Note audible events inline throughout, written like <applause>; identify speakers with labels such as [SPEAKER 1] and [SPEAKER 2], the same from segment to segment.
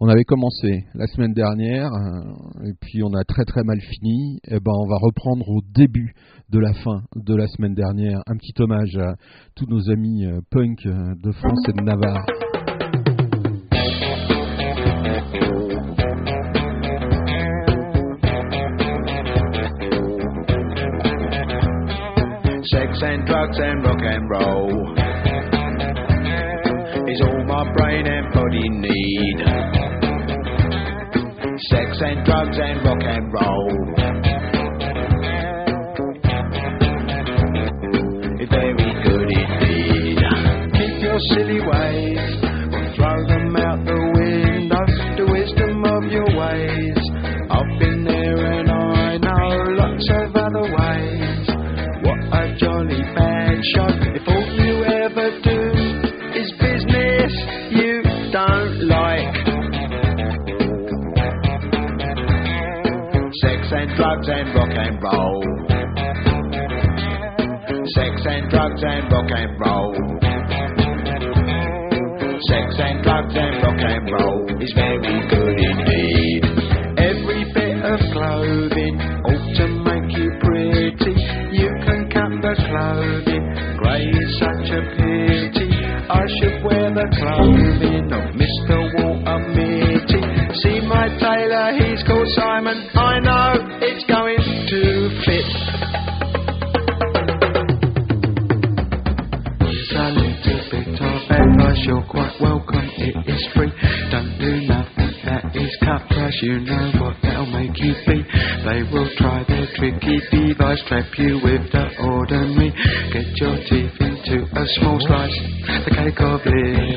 [SPEAKER 1] On avait commencé la semaine dernière euh, et puis on a très très mal fini. Et ben on va reprendre au début de la fin de la semaine dernière. Un petit hommage à tous nos amis euh, punk euh, de France et de Navarre.
[SPEAKER 2] Sex and drugs and rock and roll is all my brain and body need. And drugs and rock and roll. It's very good indeed. Keep your silly ways, or throw them out the window. The wisdom of your ways. I've been there and I know lots of other ways. What a jolly bad show. Drugs and rock and roll. Sex and drugs and rock and roll. Sex and drugs and rock and roll is very good indeed. Every bit of clothing ought to make you pretty. You can cut the clothing, grey is such a pity. I should wear the clothing of Mr. Walter you know what that'll make you be. They will try their tricky device, trap you with the ordinary. Get your teeth into a small slice, the cake of liberty.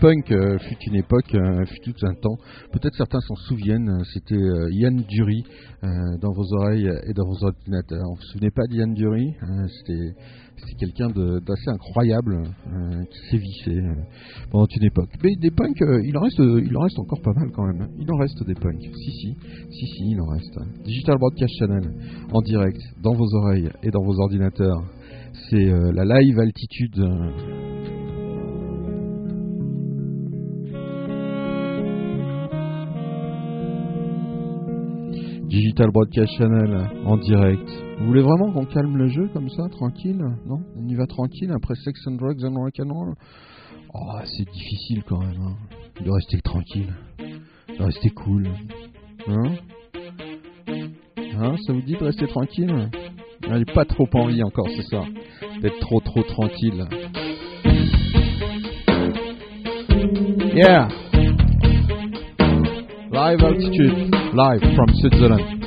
[SPEAKER 1] Punk euh, fut une époque, euh, fut tout un temps. Peut-être certains s'en souviennent. euh, C'était Ian Dury dans vos oreilles et dans vos ordinateurs. Vous vous souvenez pas d'Ian Dury Euh, C'était quelqu'un d'assez incroyable qui sévissait pendant une époque. Mais des punks, il en reste, il en reste encore pas mal quand même. hein. Il en reste des punks. Si si, si si, il en reste. Digital Broadcast Channel en direct dans vos oreilles et dans vos ordinateurs. C'est la live altitude. Digital Broadcast Channel en direct. Vous voulez vraiment qu'on calme le jeu comme ça, tranquille? Non? On y va tranquille après Sex and Drugs and Rock'n'Roll Oh, c'est difficile quand même. hein, De rester tranquille. De rester cool. Hein? Hein? Ça vous dit de rester tranquille? J'ai pas trop envie encore, c'est ça. D'être trop trop tranquille. Yeah Live altitude, live from Switzerland.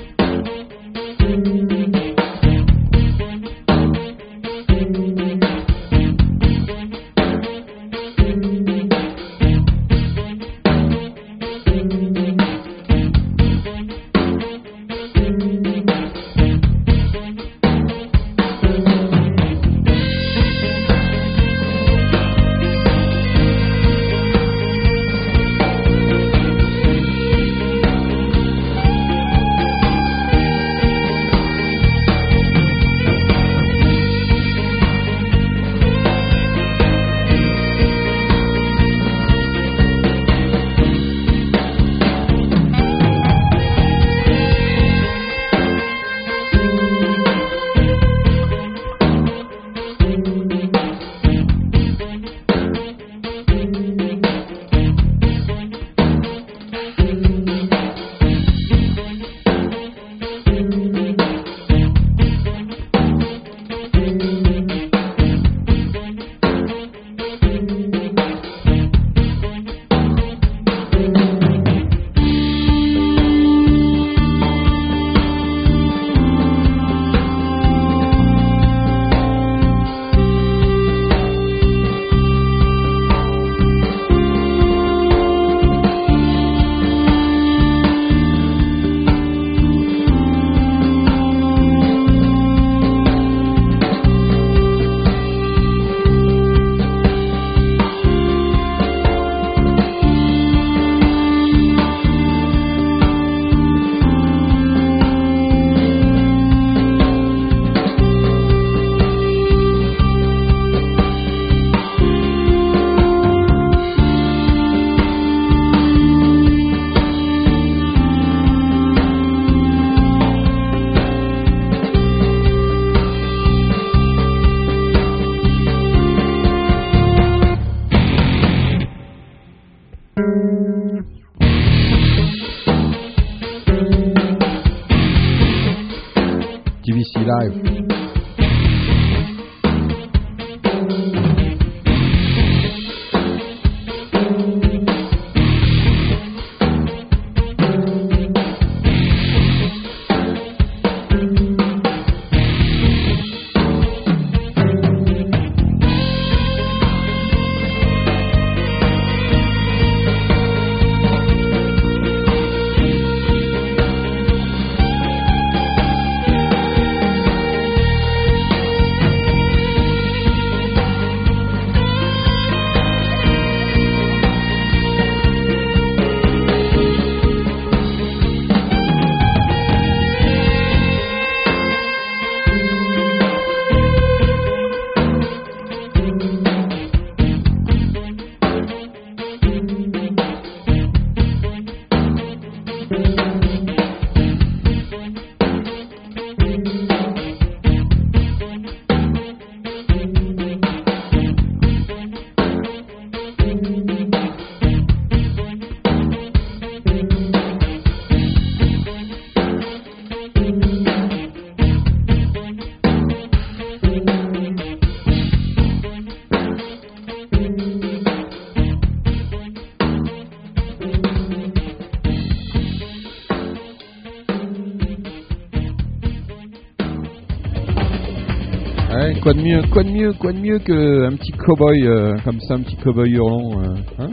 [SPEAKER 1] Quoi de mieux, quoi de mieux, quoi de mieux qu'un petit cowboy euh, comme ça, un petit cowboy hurlant, euh, hein,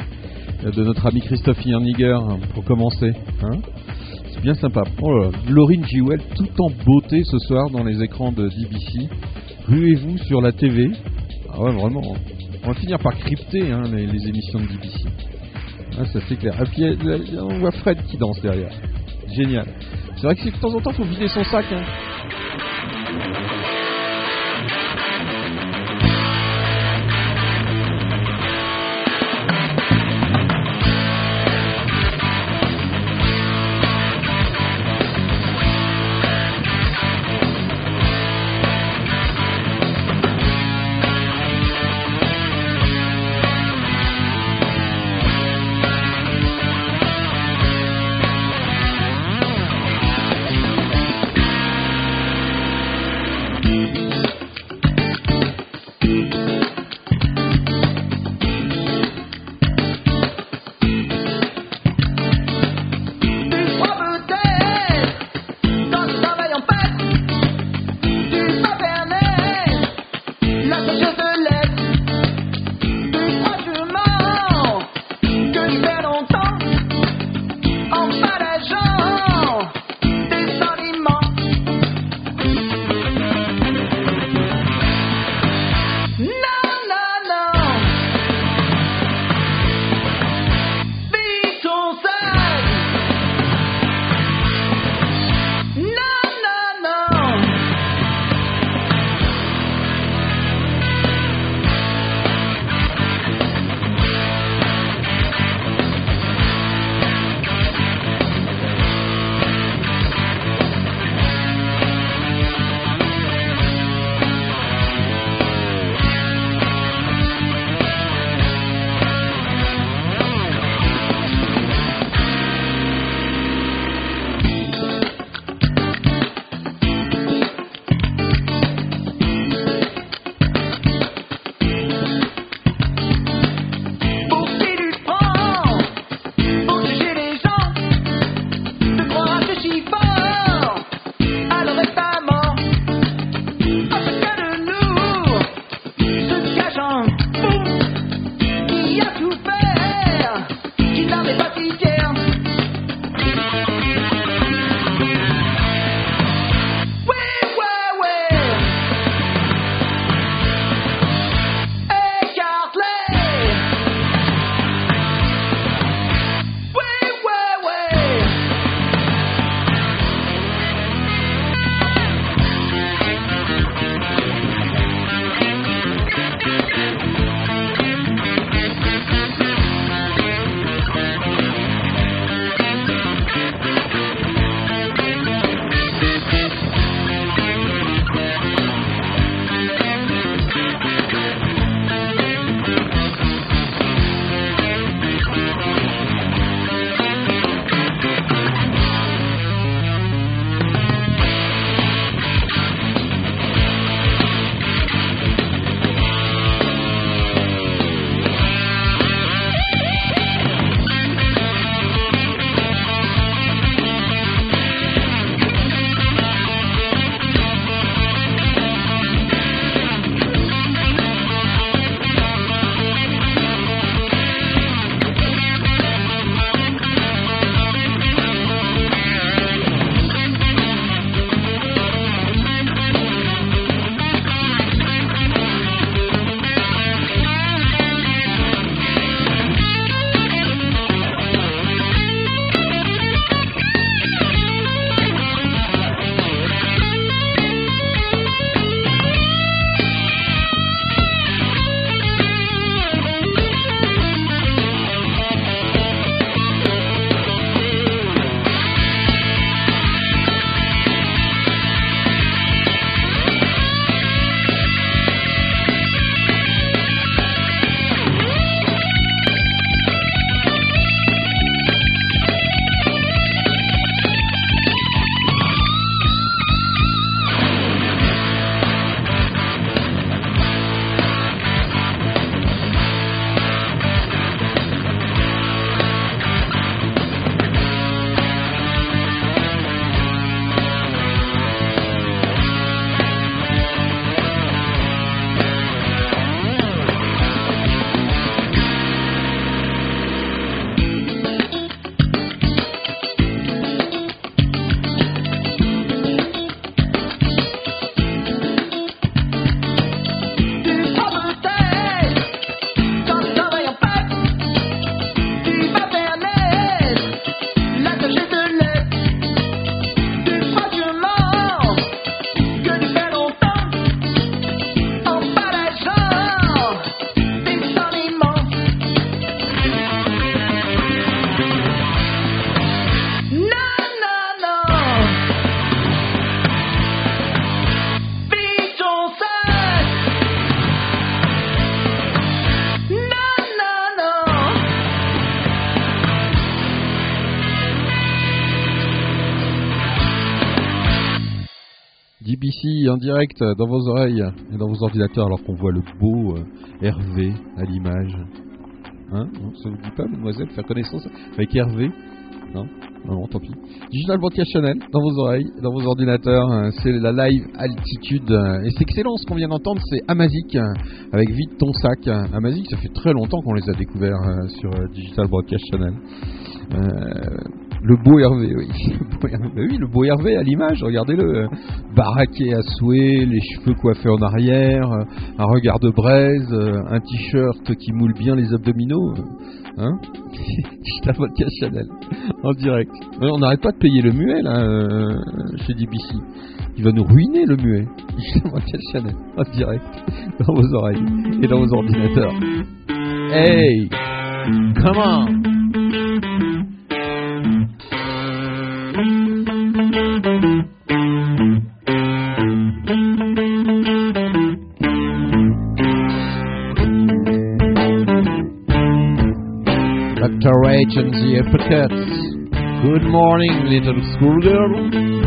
[SPEAKER 1] de notre ami Christophe Yerniger pour commencer. Hein. C'est bien sympa. Oh Laurine Jewell tout en beauté ce soir dans les écrans de DBC. Ruez-vous sur la TV. Ah ouais, vraiment. On va finir par crypter hein, les, émissions de DBC. Ah, ça c'est clair. Et puis a- on voit Fred qui danse derrière. Génial. C'est vrai que de temps en temps faut vider son sac. Direct dans vos oreilles et dans vos ordinateurs alors qu'on voit le beau euh, Hervé à l'image. Hein? Ça vous dit pas, mademoiselle, faire connaissance avec Hervé? Non? Non, tant pis. Digital Broadcast Channel dans vos oreilles, dans vos ordinateurs. euh, C'est la live altitude. euh, Et c'est excellent ce qu'on vient d'entendre, c'est Amazic euh, avec Vite ton sac. Amazic, ça fait très longtemps qu'on les a découverts euh, sur euh, Digital Broadcast Channel. Euh, le beau Hervé, oui. <laughs> Le beau Hervé, oui, le beau Hervé à l'image, regardez-le. euh, Baraqué à souhait, les cheveux coiffés en arrière, euh, un regard de braise, euh, un t-shirt qui moule bien les abdominaux. euh, Hein Digital Podcast Channel, en direct. Mais on n'arrête pas de payer le muet, là, euh, chez DBC. Il va nous ruiner, le muet. Digital Podcast Channel, en direct, dans vos oreilles et dans vos ordinateurs. Hey Come on Dr. H and the Uppercuts. Good morning, little schoolgirl.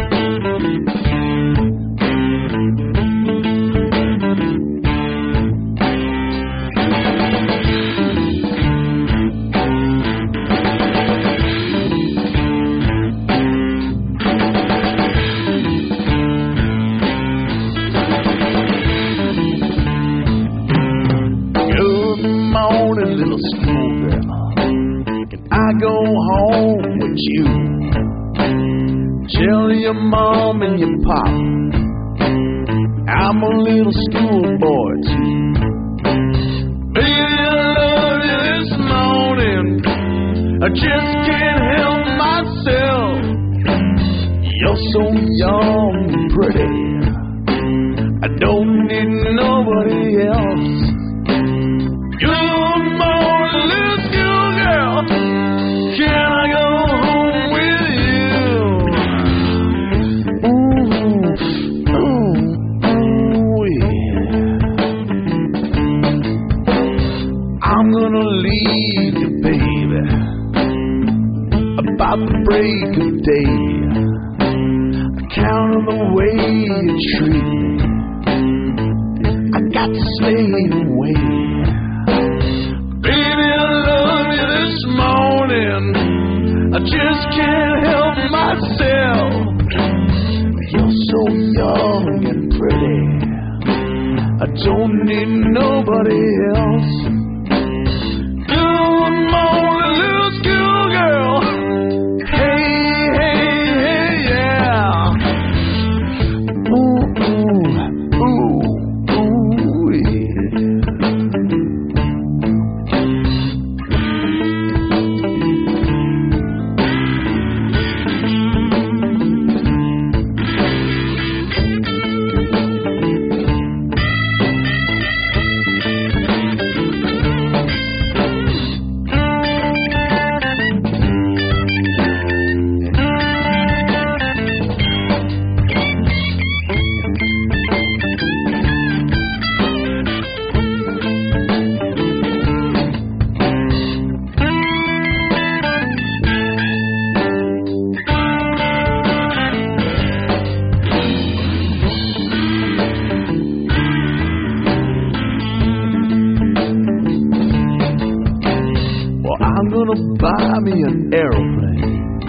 [SPEAKER 3] Gonna buy me an aeroplane,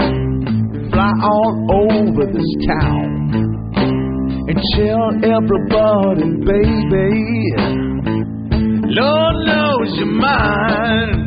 [SPEAKER 3] fly all over this town, and tell everybody, baby, Lord knows you're mine.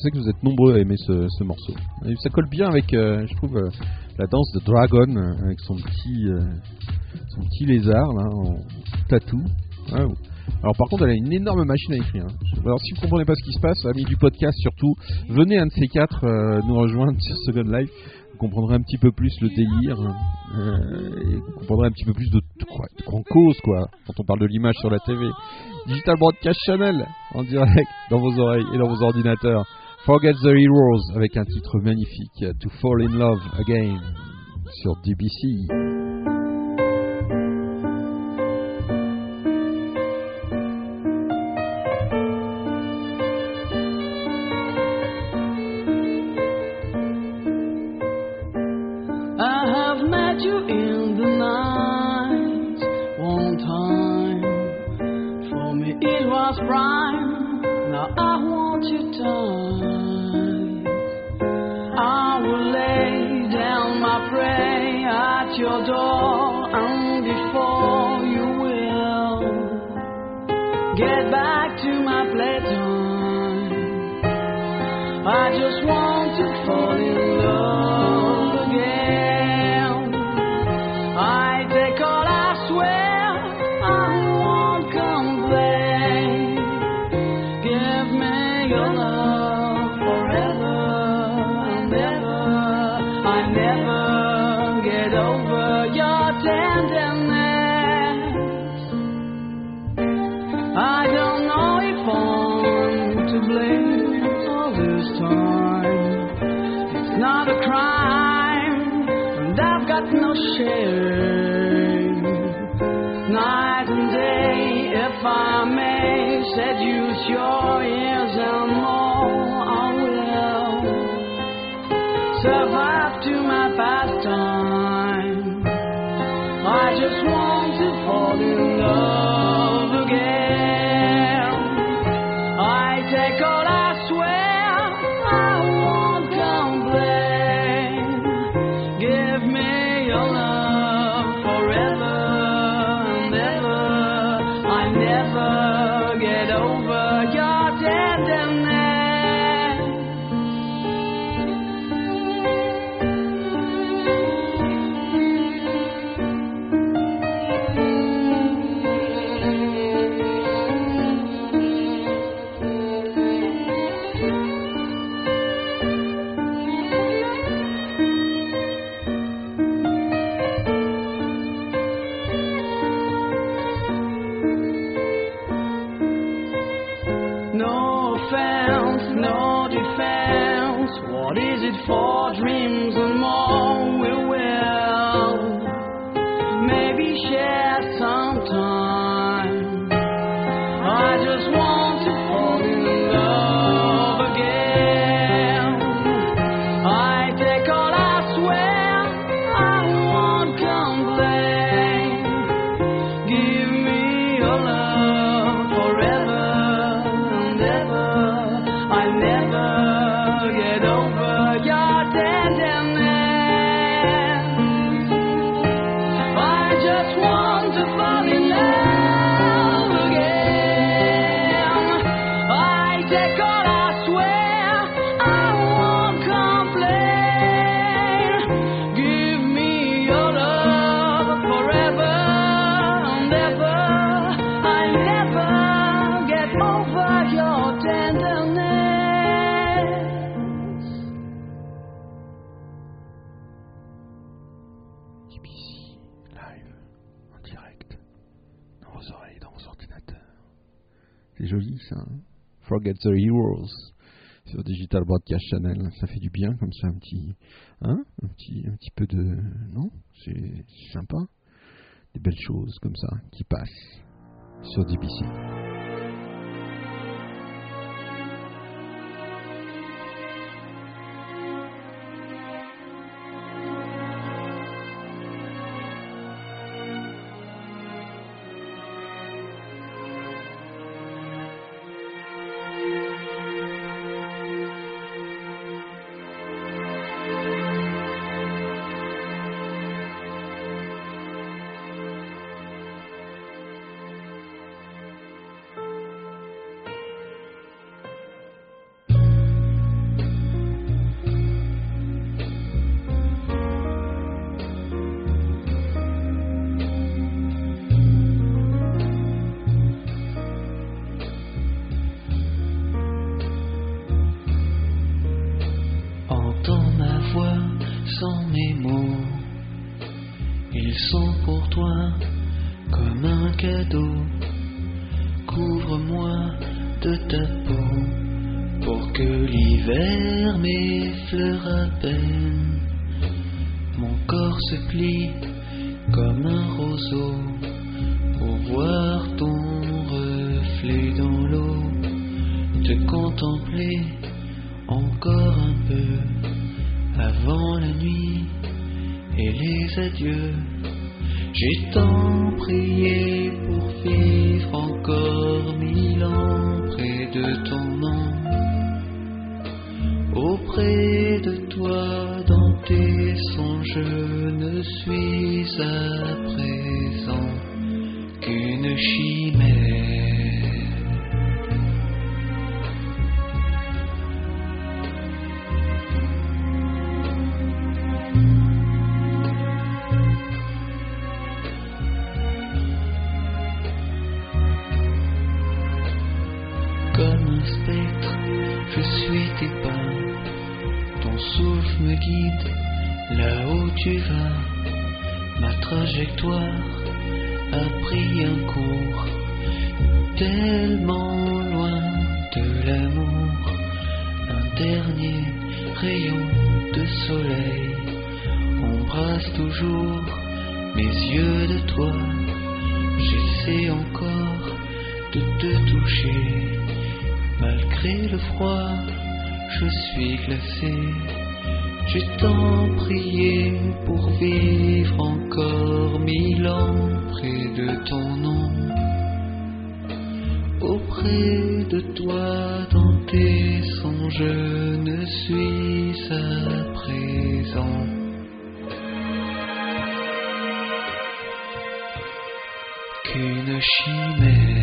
[SPEAKER 4] Je sais que vous êtes nombreux à aimer ce, ce morceau. Ça colle bien avec, euh, je trouve, euh, la danse de Dragon euh, avec son petit, son petit lézard là, en tatou. Ou- alors par contre, elle a une énorme machine à écrire. hein. Alors si vous comprenez pas ce qui se passe, amis du podcast surtout, venez un de ces quatre nous rejoindre sur Second Life. Vous comprendrez un petit peu plus le délire et vous comprendrez un petit peu plus de, de quoi, de quoi on cause quoi quand on parle de l'image sur la TV. Digital Broadcast Channel en direct dans vos oreilles et dans vos ordinateurs. Forget the Heroes avec un titre magnifique To Fall in Love Again sur DBC.
[SPEAKER 1] The
[SPEAKER 4] Heroes sur Digital Broadcast Channel, ça fait du bien comme ça un petit, hein, un petit, un petit peu de, non, c'est sympa, des belles choses comme ça qui passent sur DBC.
[SPEAKER 5] Ton nom. Auprès de toi, dans tes songes, je ne suis à présent qu'une
[SPEAKER 6] chimère.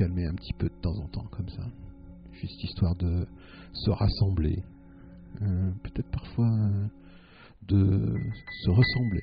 [SPEAKER 6] Calmer un petit peu de temps en temps comme ça. Juste histoire de se rassembler. Euh, Peut-être parfois euh, de se ressembler.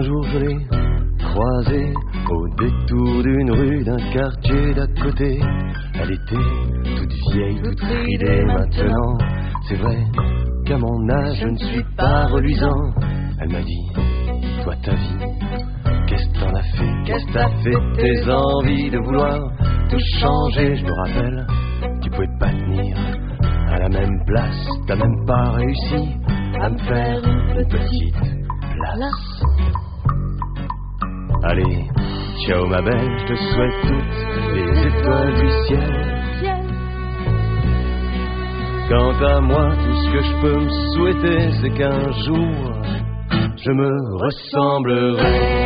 [SPEAKER 7] Qu'un jour je l'ai croisée au détour d'une rue d'un quartier d'à côté. Elle était toute vieille, toute ridée maintenant. C'est vrai qu'à mon âge je ne suis pas reluisant. Elle m'a dit, toi ta vie, qu'est-ce que t'en as fait? Qu'est-ce que t'as fait Tes envies de vouloir tout changer, je me rappelle, tu pouvais pas tenir à la même place, t'as même pas réussi à me faire une petite place. Allez, ciao ma belle, je te souhaite toutes les étoiles du ciel. Quant à moi, tout ce que je peux me souhaiter, c'est qu'un jour, je me ressemblerai.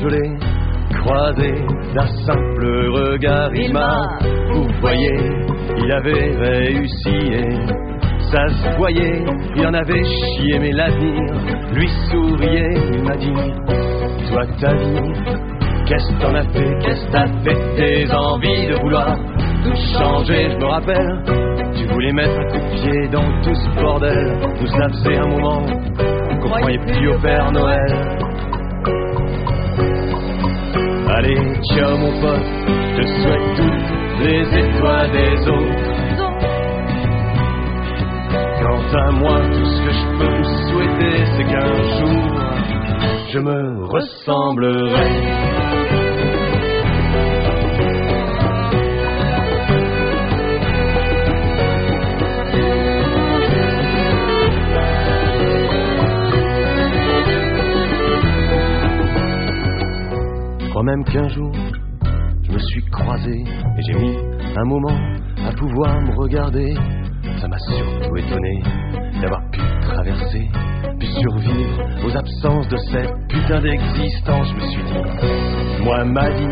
[SPEAKER 7] Je l'ai croisé d'un simple regard. Il m'a, vous voyez, il avait réussi et ça se voyait. Il en avait chié, mais l'avenir lui souriait. Il m'a dit, toi ta vie, qu'est-ce que t'en as fait Qu'est-ce que t'as fait Tes envies de vouloir tout changer, je me rappelle. Tu voulais mettre un coup de pied dans tout ce bordel. Nous ça faisait un moment qu'on croyait plus au Père Noël. Ciao mon pote, je te souhaite toutes les étoiles des autres. Quant à moi, tout ce que je peux me souhaiter, c'est qu'un jour, je me ressemblerai. Crois même qu'un jour, je me suis croisé et j'ai mis un moment à pouvoir me regarder. Ça m'a surtout étonné d'avoir pu traverser, pu survivre aux absences de cette putain d'existence. Je me suis dit, moi ma vie,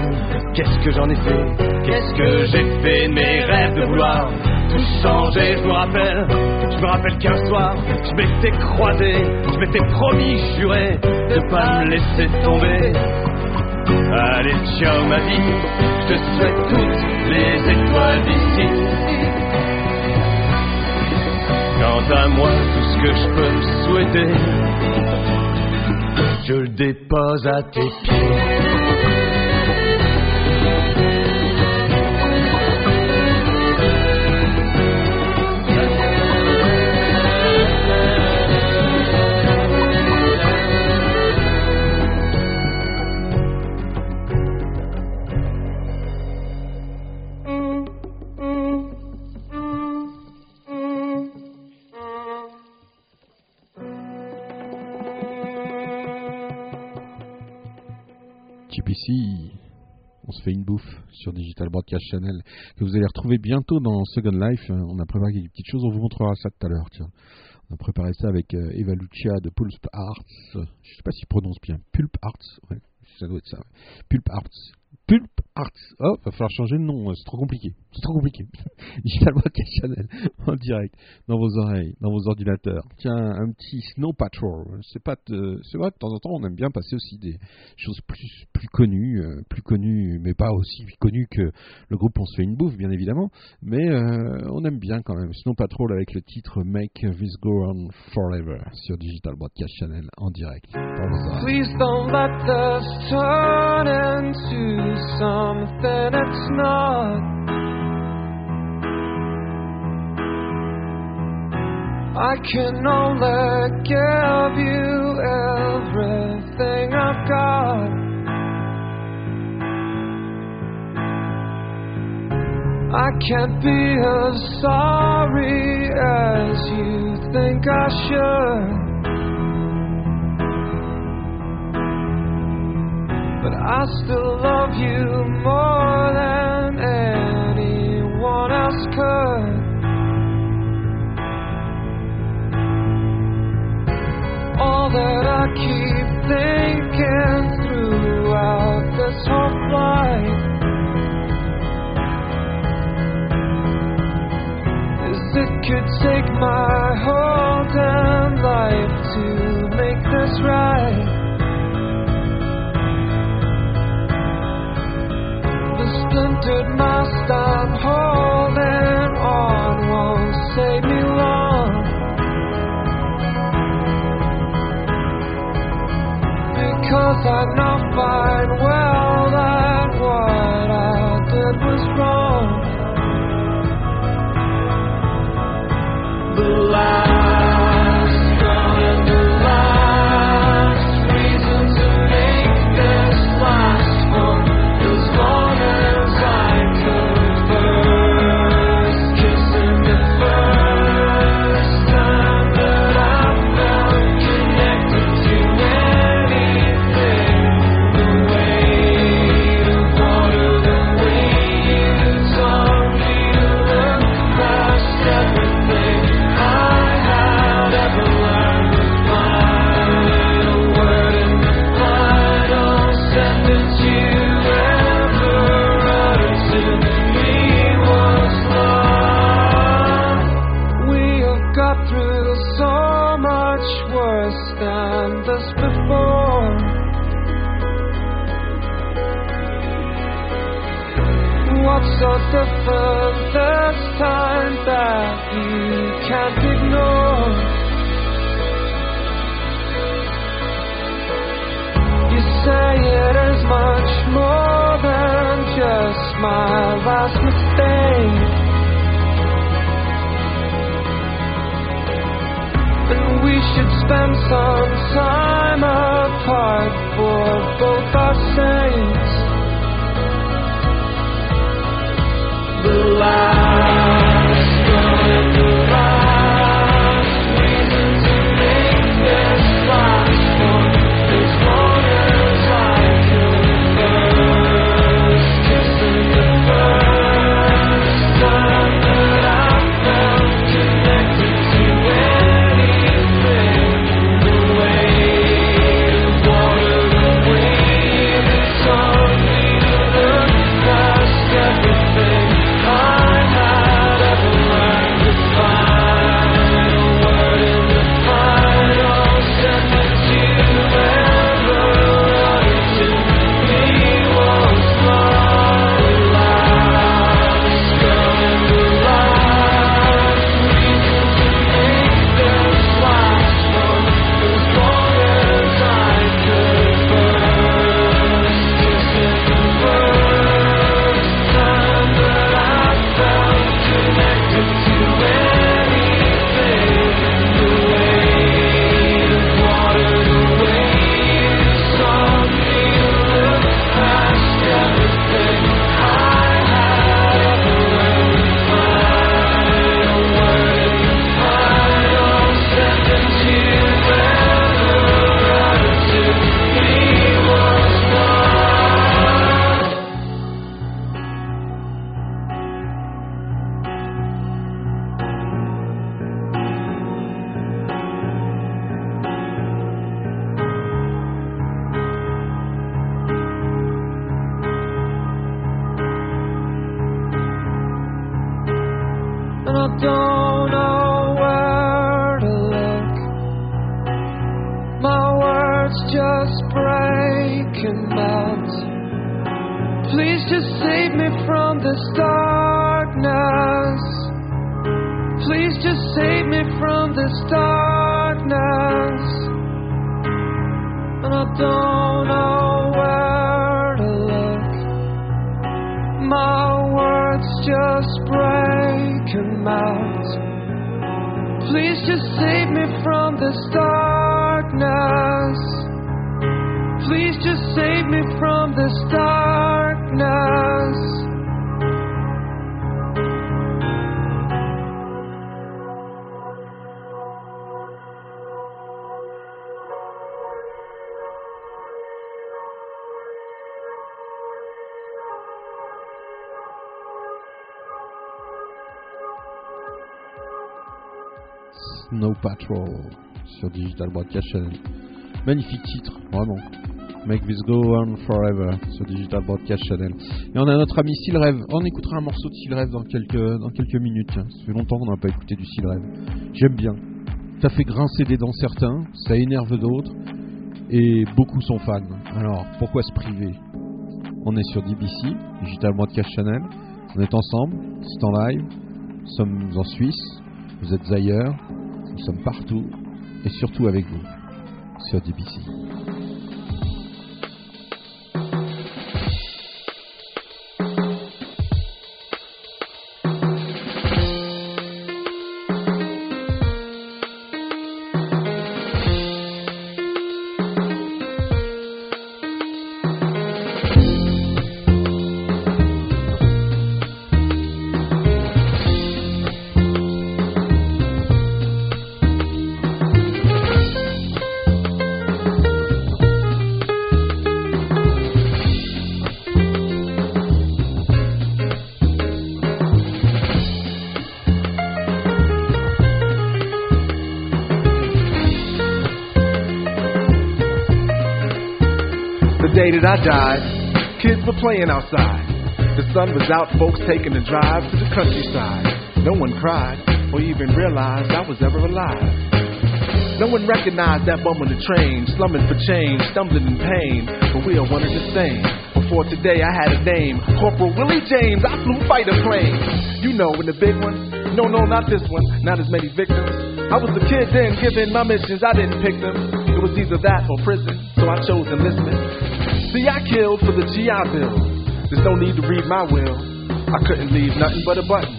[SPEAKER 7] qu'est-ce que j'en ai fait? Qu'est-ce que j'ai fait de mes rêves de vouloir tout changer? Je me rappelle, je me rappelle qu'un soir, je m'étais croisé, je m'étais promis, juré de pas me laisser tomber. Allez, ciao ma vie, je te souhaite toutes les étoiles d'ici. Quant à moi, tout ce que je peux souhaiter, je le dépose à tes pieds.
[SPEAKER 1] On se fait une bouffe sur Digital Broadcast Channel que vous allez retrouver bientôt dans Second Life. Euh, On a préparé des petites choses, on vous montrera ça tout à l'heure. Tiens. On a préparé ça avec euh, Eva Lucia de Pulp Arts. Je sais pas s'il prononce bien. Pulp Arts, ouais, ça doit être ça. Pulp Arts. Pulp Arts. Oh, va falloir changer de nom, c'est trop compliqué. C'est trop compliqué. Digital Broadcast Channel en direct dans vos oreilles, dans vos ordinateurs. Tiens, un petit Snow Patrol. C'est pas, c'est vrai de temps en temps on aime bien passer aussi des choses plus plus connues, euh, plus connues, mais pas aussi connues que le groupe On se fait une bouffe, bien évidemment. Mais euh, on aime bien quand même Snow Patrol avec le titre Make This Go On Forever sur Digital Broadcast Channel en direct.
[SPEAKER 8] Please don't let this turn into something it's not. I can only give you everything I've got. I can't be as sorry as you think I should. But I still love you more than anyone else could. All that I keep thinking throughout this whole flight is it could take my whole damn life to make this right. The splintered mast I'm holding because I'm not fine. Well, that what I did was wrong. The light. Some
[SPEAKER 1] Sur Digital Broadcast Channel. Magnifique titre, vraiment. Make This Go On Forever sur Digital Broadcast Channel. Et on a notre ami Seal Rêve. On écoutera un morceau de Seal Rêve dans quelques, dans quelques minutes. Ça fait longtemps qu'on n'a pas écouté du Seal Rêve. J'aime bien. Ça fait grincer des dents certains, ça énerve d'autres. Et beaucoup sont fans. Alors, pourquoi se priver? On est sur DBC, Digital Broadcast Channel. On est ensemble, c'est en live. Nous sommes en Suisse. Vous êtes ailleurs. Nous sommes partout. Et surtout avec vous. Sur DBC.
[SPEAKER 9] That I died, kids were playing outside. The sun was out, folks taking a drive to the countryside. No one cried or even realized I was ever alive. No one recognized that bum on the train, slumming for change, stumbling in pain. But we are one and the same. Before today, I had a name. Corporal Willie James, I flew fighter planes. You know, in the big one. No, no, not this one. Not as many victims. I was a kid then, given my missions, I didn't pick them. It was either that or prison, so I chose enlistment. See, I killed for the GI Bill. There's no need to read my will. I couldn't leave nothing but a button.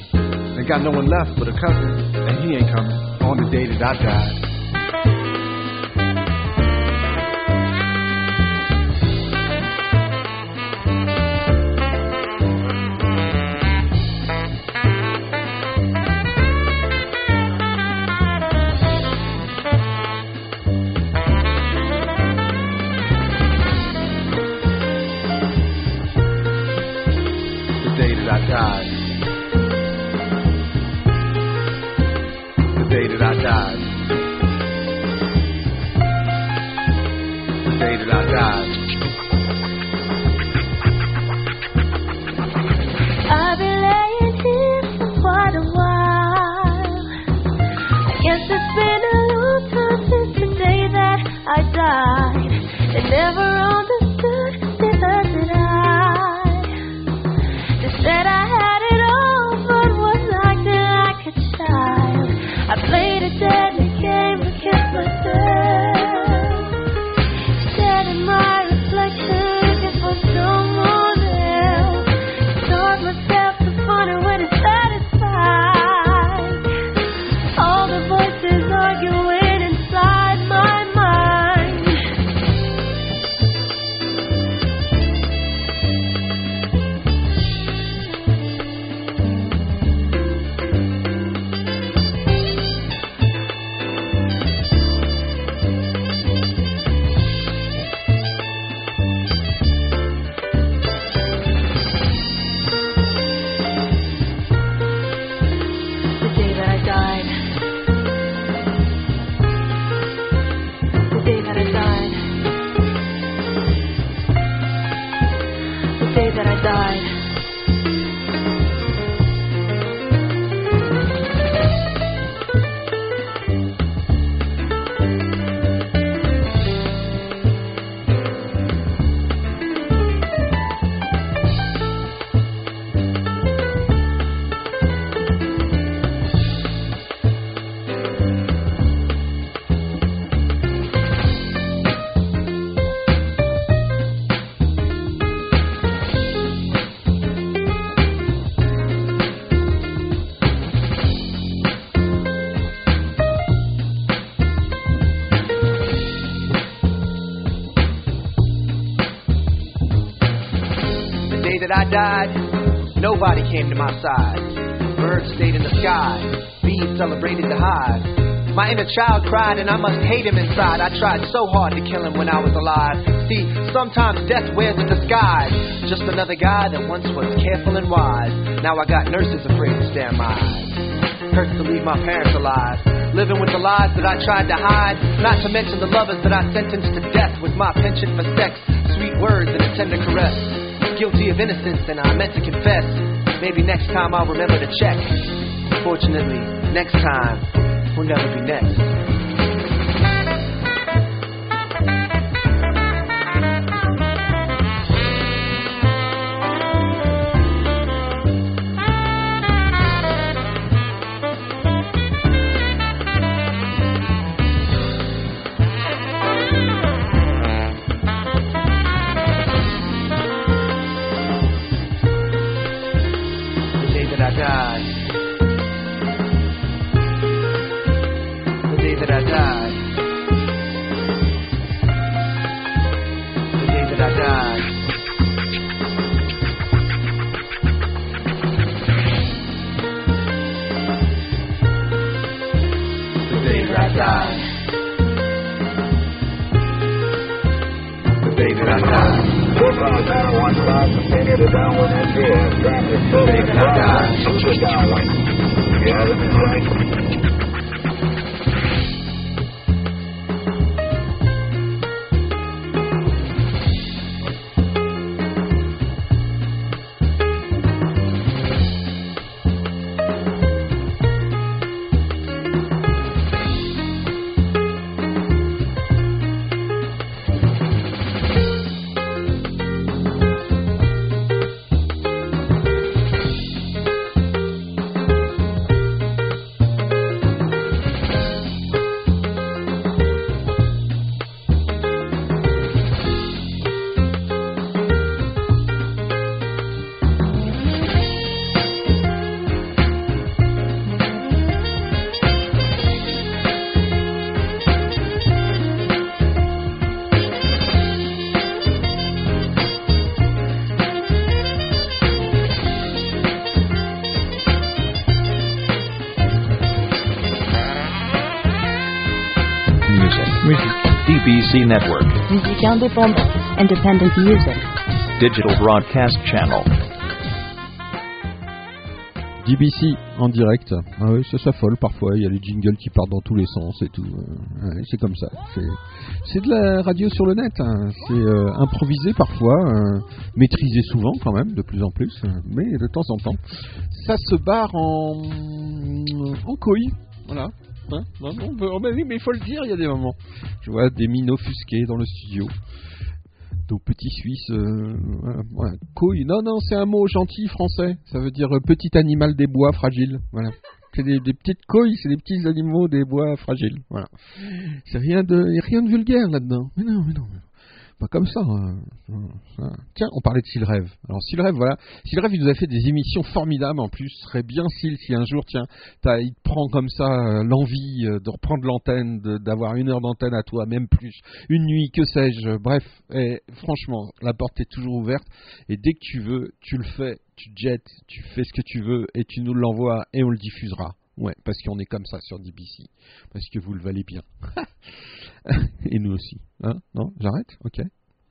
[SPEAKER 9] Ain't got no one left but a cousin, and he ain't coming on the day that I died. Died,
[SPEAKER 10] nobody came to my side. Birds stayed in the sky, bees celebrated the hive. My inner child cried, and I must hate him inside. I tried so hard to kill him when I was alive. See, sometimes death wears a disguise. Just another guy that once was careful and wise. Now I got nurses afraid to stare my eyes. Hurts to leave my parents alive. Living with the lies that I tried to hide. Not to mention the lovers that I sentenced to death with my penchant for sex. Sweet words and a tender caress. Guilty of innocence and I meant to confess. Maybe next time I'll remember to check. Fortunately, next time will never be next.
[SPEAKER 11] Musique
[SPEAKER 12] indépendante. Independent music.
[SPEAKER 11] Digital Broadcast Channel.
[SPEAKER 1] DBC en direct. Ah oui, ça s'affole parfois. Il y a les jingles qui partent dans tous les sens et tout. Euh, ouais, c'est comme ça. C'est, c'est de la radio sur le net. hein. C'est euh, improvisé parfois, euh, maîtrisé souvent quand même, de plus en plus. Mais de temps en temps, ça se barre en en couille. Voilà. Hein Non, non, oui, mais il faut le dire. Il y a des moments. Je vois des mines offusquées dans le studio. Nos petits Suisses, euh, voilà, couille. Non, non, c'est un mot gentil français. Ça veut dire euh, petit animal des bois fragile. Voilà. C'est des, petites couilles, c'est des petits animaux des bois fragiles. Voilà. C'est rien de, rien de vulgaire là-dedans. Mais mais non. mais non. Pas comme ça. hein. Voilà. Tiens, on parlait de Sylrêve. Alors Sylrêve, voilà. Sylrêve, il nous a fait des émissions formidables en plus. Ce serait bien Syl si un jour, tiens, il te prend comme ça euh, l'envie euh, de reprendre l'antenne, d'avoir une heure d'antenne à toi, même plus, une nuit, que sais-je. Bref, et franchement, la porte est toujours ouverte. Et dès que tu veux, tu le fais, tu te jettes, tu fais ce que tu veux et tu nous l'envoies et on le diffusera. Ouais, parce qu'on est comme ça sur DBC. Parce que vous le valez bien. <laughs> <laughs> et nous aussi. Hein? Non? J'arrête? Ok.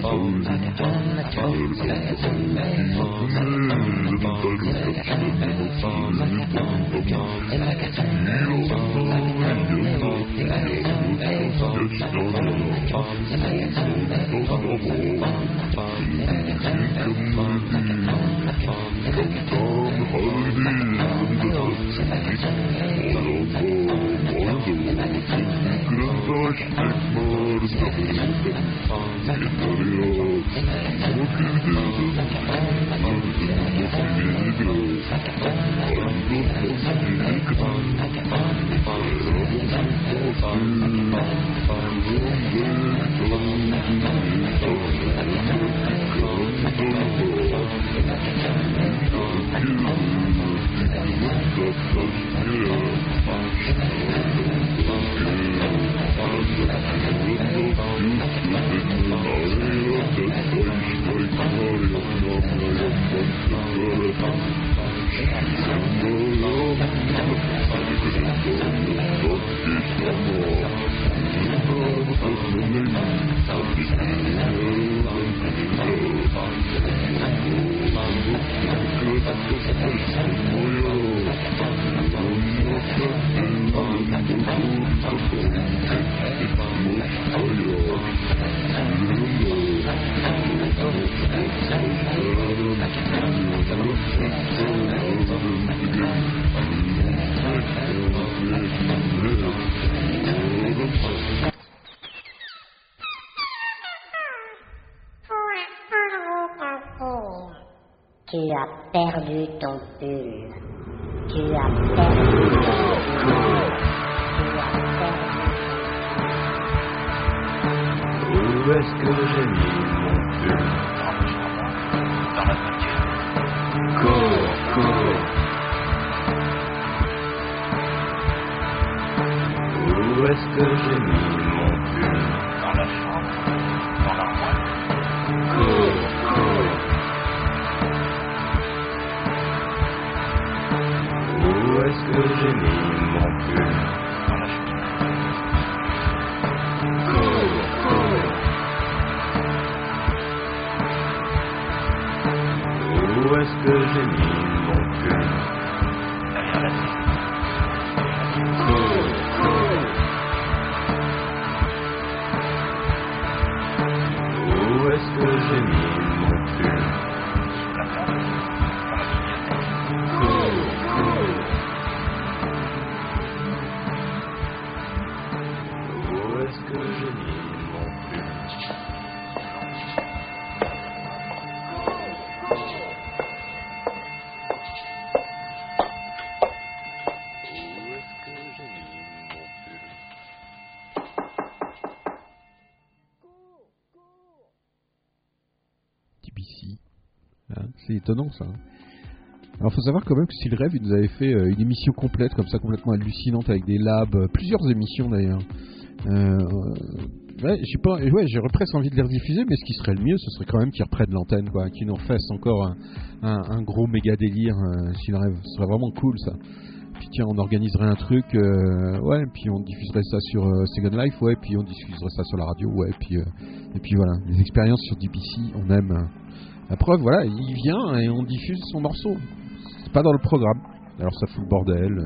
[SPEAKER 13] On the street, the moon, on
[SPEAKER 14] perdu ton
[SPEAKER 1] étonnant ça. Alors faut savoir quand même que Style Rêve, il nous avait fait euh, une émission complète, comme ça, complètement hallucinante, avec des labs, euh, plusieurs émissions d'ailleurs. Euh, ouais, j'ai ouais, presque envie de les rediffuser, mais ce qui serait le mieux, ce serait quand même qu'ils reprennent l'antenne, quoi, qu'ils nous refassent encore un, gros méga délire, euh, Rêve. Ce serait vraiment cool ça. Puis tiens, on organiserait un truc, ouais, puis on diffuserait ça sur Second Life, ouais, puis on diffuserait ça sur la radio, ouais, puis et puis voilà, les expériences sur DPC, on aime. La preuve, voilà, il vient et on diffuse son morceau. C'est pas dans le programme. Alors ça fout le bordel.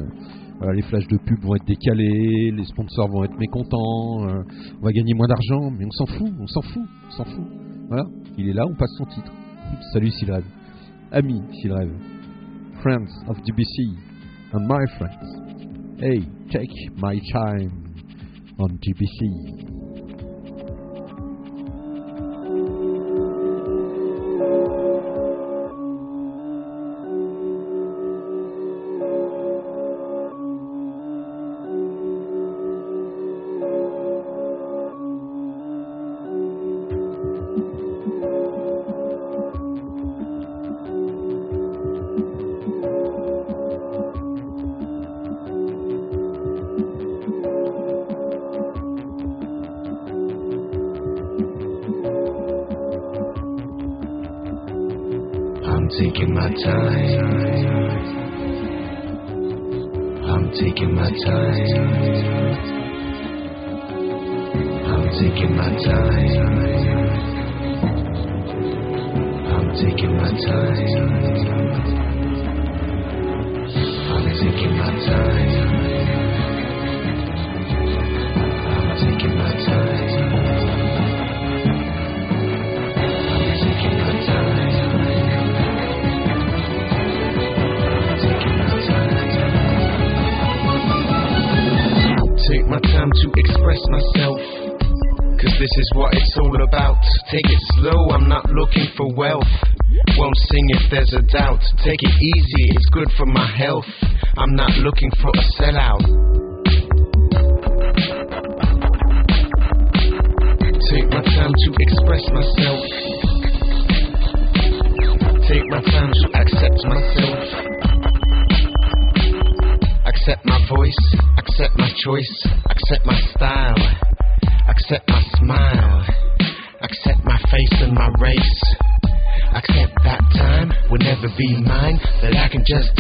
[SPEAKER 1] euh, les flashs de pub vont être décalés, les sponsors vont être mécontents, euh, on va gagner moins d'argent, mais on s'en fout, on s'en fout, on s'en fout. Voilà, il est là, on passe son titre. <laughs> Salut Silrêve. Amis Silrêve. Friends of DBC. And my friends. Hey, take my time on DBC.
[SPEAKER 15] I'm taking my time. I'm taking my time. I'm taking my time. I'm taking my time. I'm taking my time. My time
[SPEAKER 7] to express myself. Cause this is what it's all about. Take it slow, I'm not looking for wealth. Won't sing if there's a doubt. Take it easy, it's good for my health. I'm not looking for a sellout. Take my time to express myself. Take my time to accept myself. Accept my voice, accept my choice, accept my style, accept my smile, accept my face and my race. Accept that time will never be mine, that I can just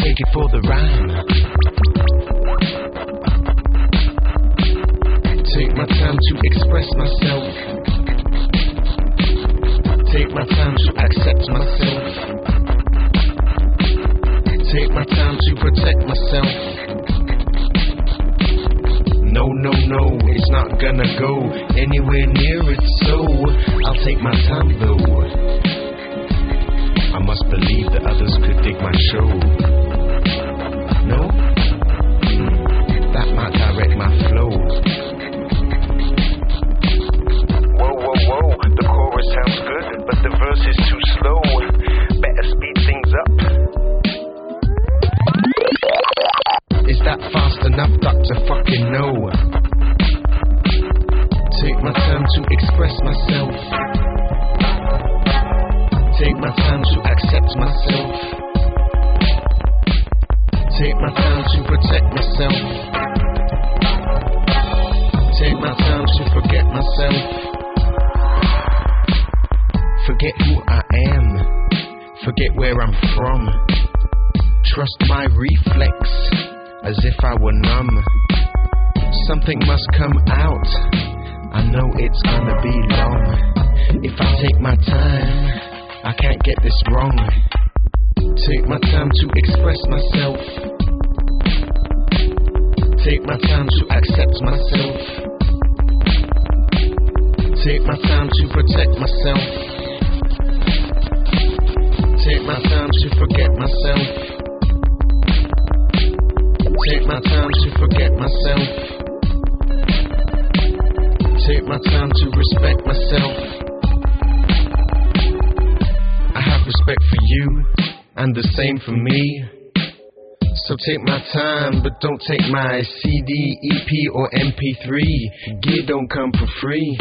[SPEAKER 7] EP, or MP3. Gear don't come for free.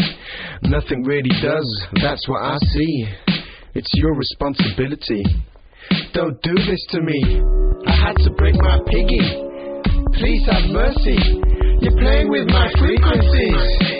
[SPEAKER 7] Nothing really does, that's what I see. It's your responsibility.
[SPEAKER 1] Don't do this to me. I had to break my piggy. Please have mercy. You're playing with my frequencies.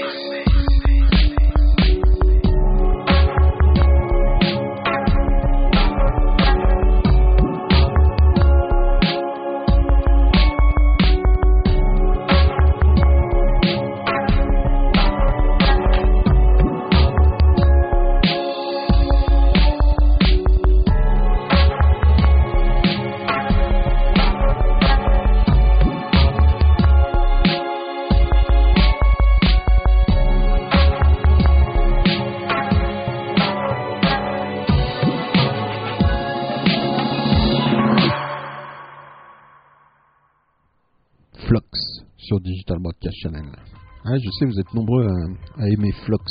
[SPEAKER 16] Je sais, vous êtes nombreux à, aimer Flox.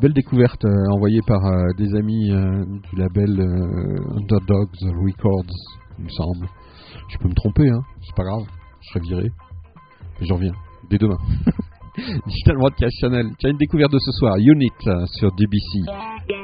[SPEAKER 16] Belle découverte euh, envoyée par euh, des amis euh, du label Underdogs Records, il me semble. Je peux me tromper, hein, c'est pas grave, je serai viré. Et je reviens, dès demain. <laughs> Digital Broadcast Channel. Tiens, une découverte de ce soir, Unit sur DBC.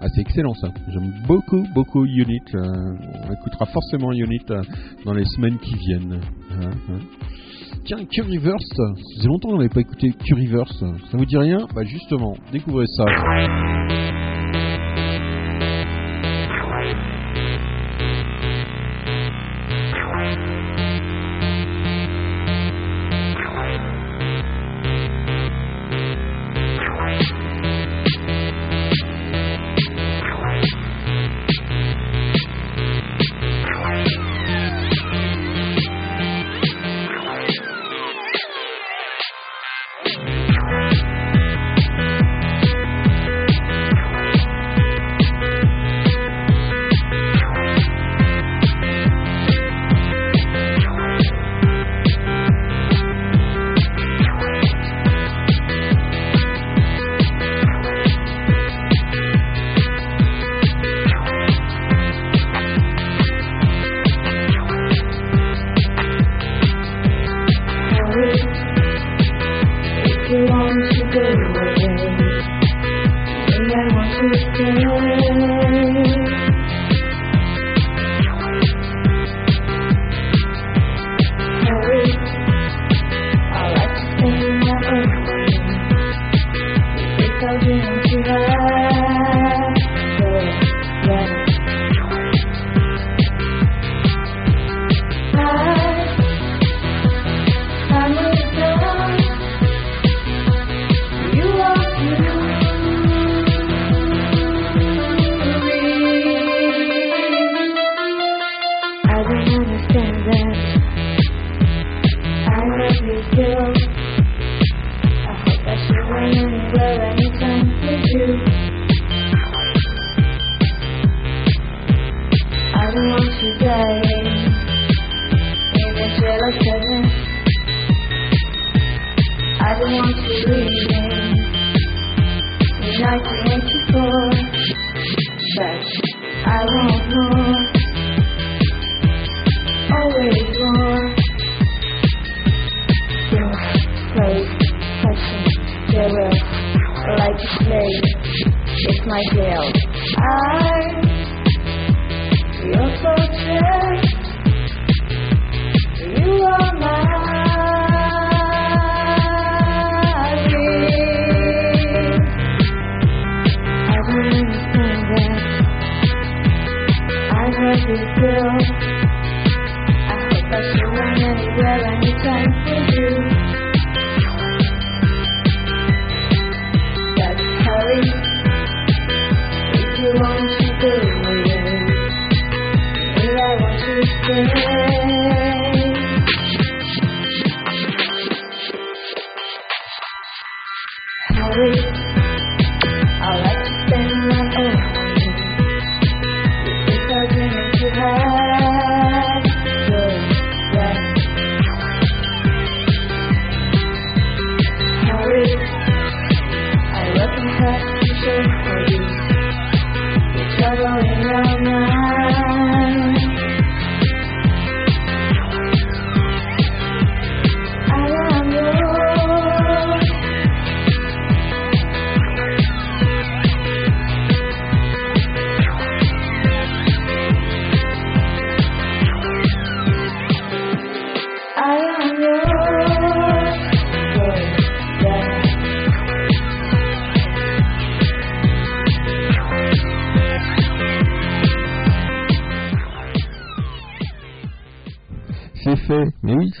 [SPEAKER 1] Ah, c'est excellent ça. J'aime beaucoup, beaucoup Unit. Euh, on écoutera forcément Unit euh, dans les semaines qui viennent. Hein, hein. Tiens, Q-Reverse, ça faisait longtemps qu'on n'avait pas écouté Q-Reverse. Ça vous dit rien? Bah justement, découvrez ça.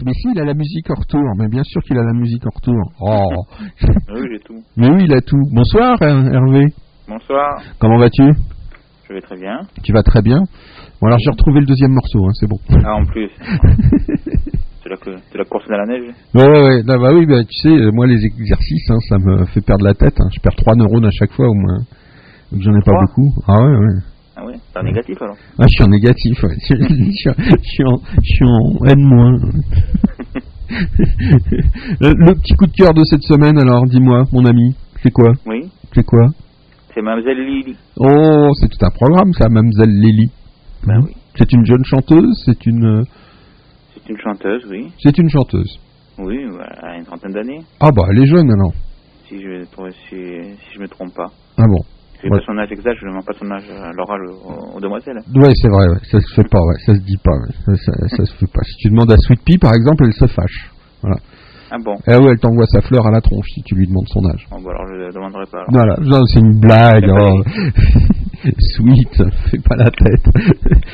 [SPEAKER 1] Mais si, il a la musique en retour. Mais bien sûr qu'il a la musique en retour. Oh. <laughs>
[SPEAKER 17] Oui, j'ai tout.
[SPEAKER 1] Mais oui, il a tout. Bonsoir, Her- Hervé.
[SPEAKER 17] Bonsoir,
[SPEAKER 1] Comment vas-tu?
[SPEAKER 17] Je vais très bien.
[SPEAKER 1] Tu vas très bien? Bon, alors j'ai retrouvé le deuxième morceau, hein, c'est bon.
[SPEAKER 17] Ah, en plus. <laughs> c'est la, la course de la neige?
[SPEAKER 1] Ouais, ouais, bah oui, bah, tu sais, moi, les exercices, hein, ça me fait perdre la tête. hein. Je perds 3 neurones à chaque fois, au moins. Donc, j'en ai pas beaucoup. Ah ouais, ouais.
[SPEAKER 17] Ah ouais, c'est un négatif alors.
[SPEAKER 1] Ah, je suis en négatif, ouais. <laughs> je, suis en- je suis en, en N-. <laughs> le, le petit coup de cœur de cette semaine, alors, dis-moi, mon ami, c'est quoi
[SPEAKER 17] Oui,
[SPEAKER 1] C'est quoi
[SPEAKER 17] c'est Mademoiselle Lily.
[SPEAKER 1] Oh, c'est tout un programme, ça, Mademoiselle Lily.
[SPEAKER 17] Ben oui.
[SPEAKER 1] C'est une jeune chanteuse, c'est une,
[SPEAKER 17] C'est une chanteuse, oui.
[SPEAKER 1] c'est une chanteuse.
[SPEAKER 17] Oui, à une trentaine d'années,
[SPEAKER 1] Ah bah, elle est jeune alors.
[SPEAKER 17] si je trouve- si, si je me trompe pas.
[SPEAKER 1] Ah bon.
[SPEAKER 17] Je
[SPEAKER 1] Ouais.
[SPEAKER 17] pas son âge exact, je ne demande pas son âge à l'oral aux, aux demoiselles.
[SPEAKER 1] Ouais, c'est vrai, ouais. ça se fait pas, ouais. ça se dit pas, ça, ça, ça se fait pas. Si tu demandes à Sweet Pea, par exemple, elle se fâche. Voilà.
[SPEAKER 17] Ah bon
[SPEAKER 1] Ah ouais, elle t'envoie sa fleur à la tronche si tu lui demandes son âge.
[SPEAKER 17] Bon, bah alors je ne demanderai pas. alors.
[SPEAKER 1] Voilà, non, c'est une blague.
[SPEAKER 17] C'est
[SPEAKER 1] oh. <laughs> Sweet, fais pas la tête.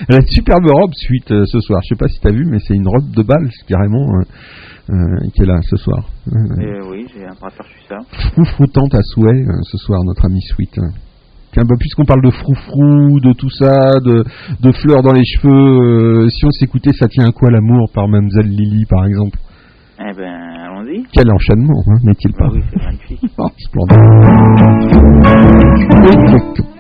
[SPEAKER 1] Elle a une superbe robe, Sweet, euh, ce soir. Je sais pas si t'as vu, mais c'est une robe de bal, carrément, euh, euh, qu'elle a ce soir. Euh,
[SPEAKER 17] Et oui, j'ai un bras ça.
[SPEAKER 1] froufroutante à souhait euh, ce soir, notre ami Sweet. Bah, puisqu'on parle de froufrou, de tout ça, de, de fleurs dans les cheveux, euh, si on s'écoutait Ça tient à quoi l'amour par Mademoiselle Lily, par exemple?
[SPEAKER 17] Eh ben, allons-y.
[SPEAKER 1] Quel enchaînement, hein, n'est-il pas?
[SPEAKER 17] Ah oui, c'est magnifique. <laughs>
[SPEAKER 1] Oh, splendide. <laughs>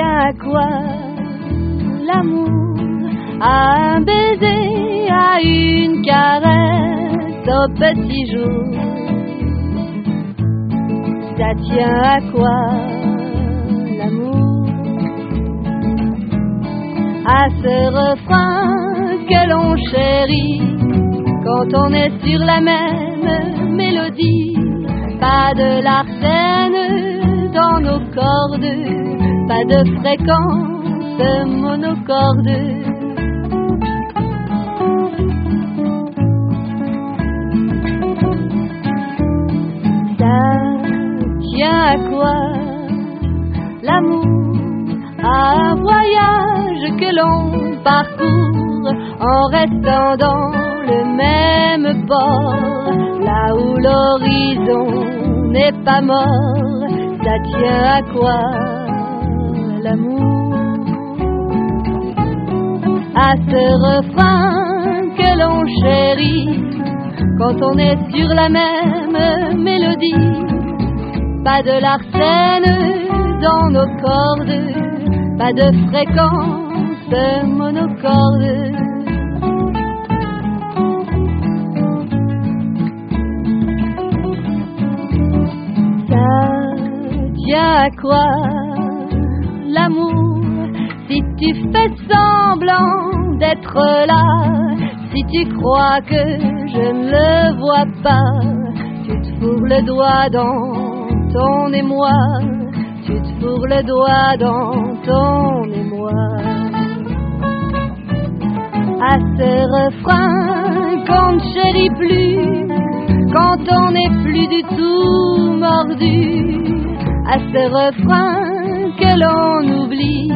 [SPEAKER 18] à quoi l'amour À un baiser, à une caresse, au petit jour. Ça tient à quoi l'amour À ce refrain que l'on chérit quand on est sur la même mélodie. Pas de l'arsène dans nos cordes, pas de fréquence monocorde. Ça tient à quoi l'amour? À un voyage que l'on parcourt en restant dans le même bord, là où l'horizon n'est pas mort. Ça tient à quoi l'amour À ce refrain que l'on chérit quand on est sur la même mélodie. Pas de l'arsène dans nos cordes, pas de fréquence monocorde. Ça tient à quoi l'amour si tu fais semblant d'être là, si tu crois que je ne le vois pas, tu te fourres le doigt dans ton émoi, tu te fourres le doigt dans ton émoi. À ce refrain qu'on ne chérit plus, quand on n'est plus du tout mordu, à ce refrain que l'on oublie,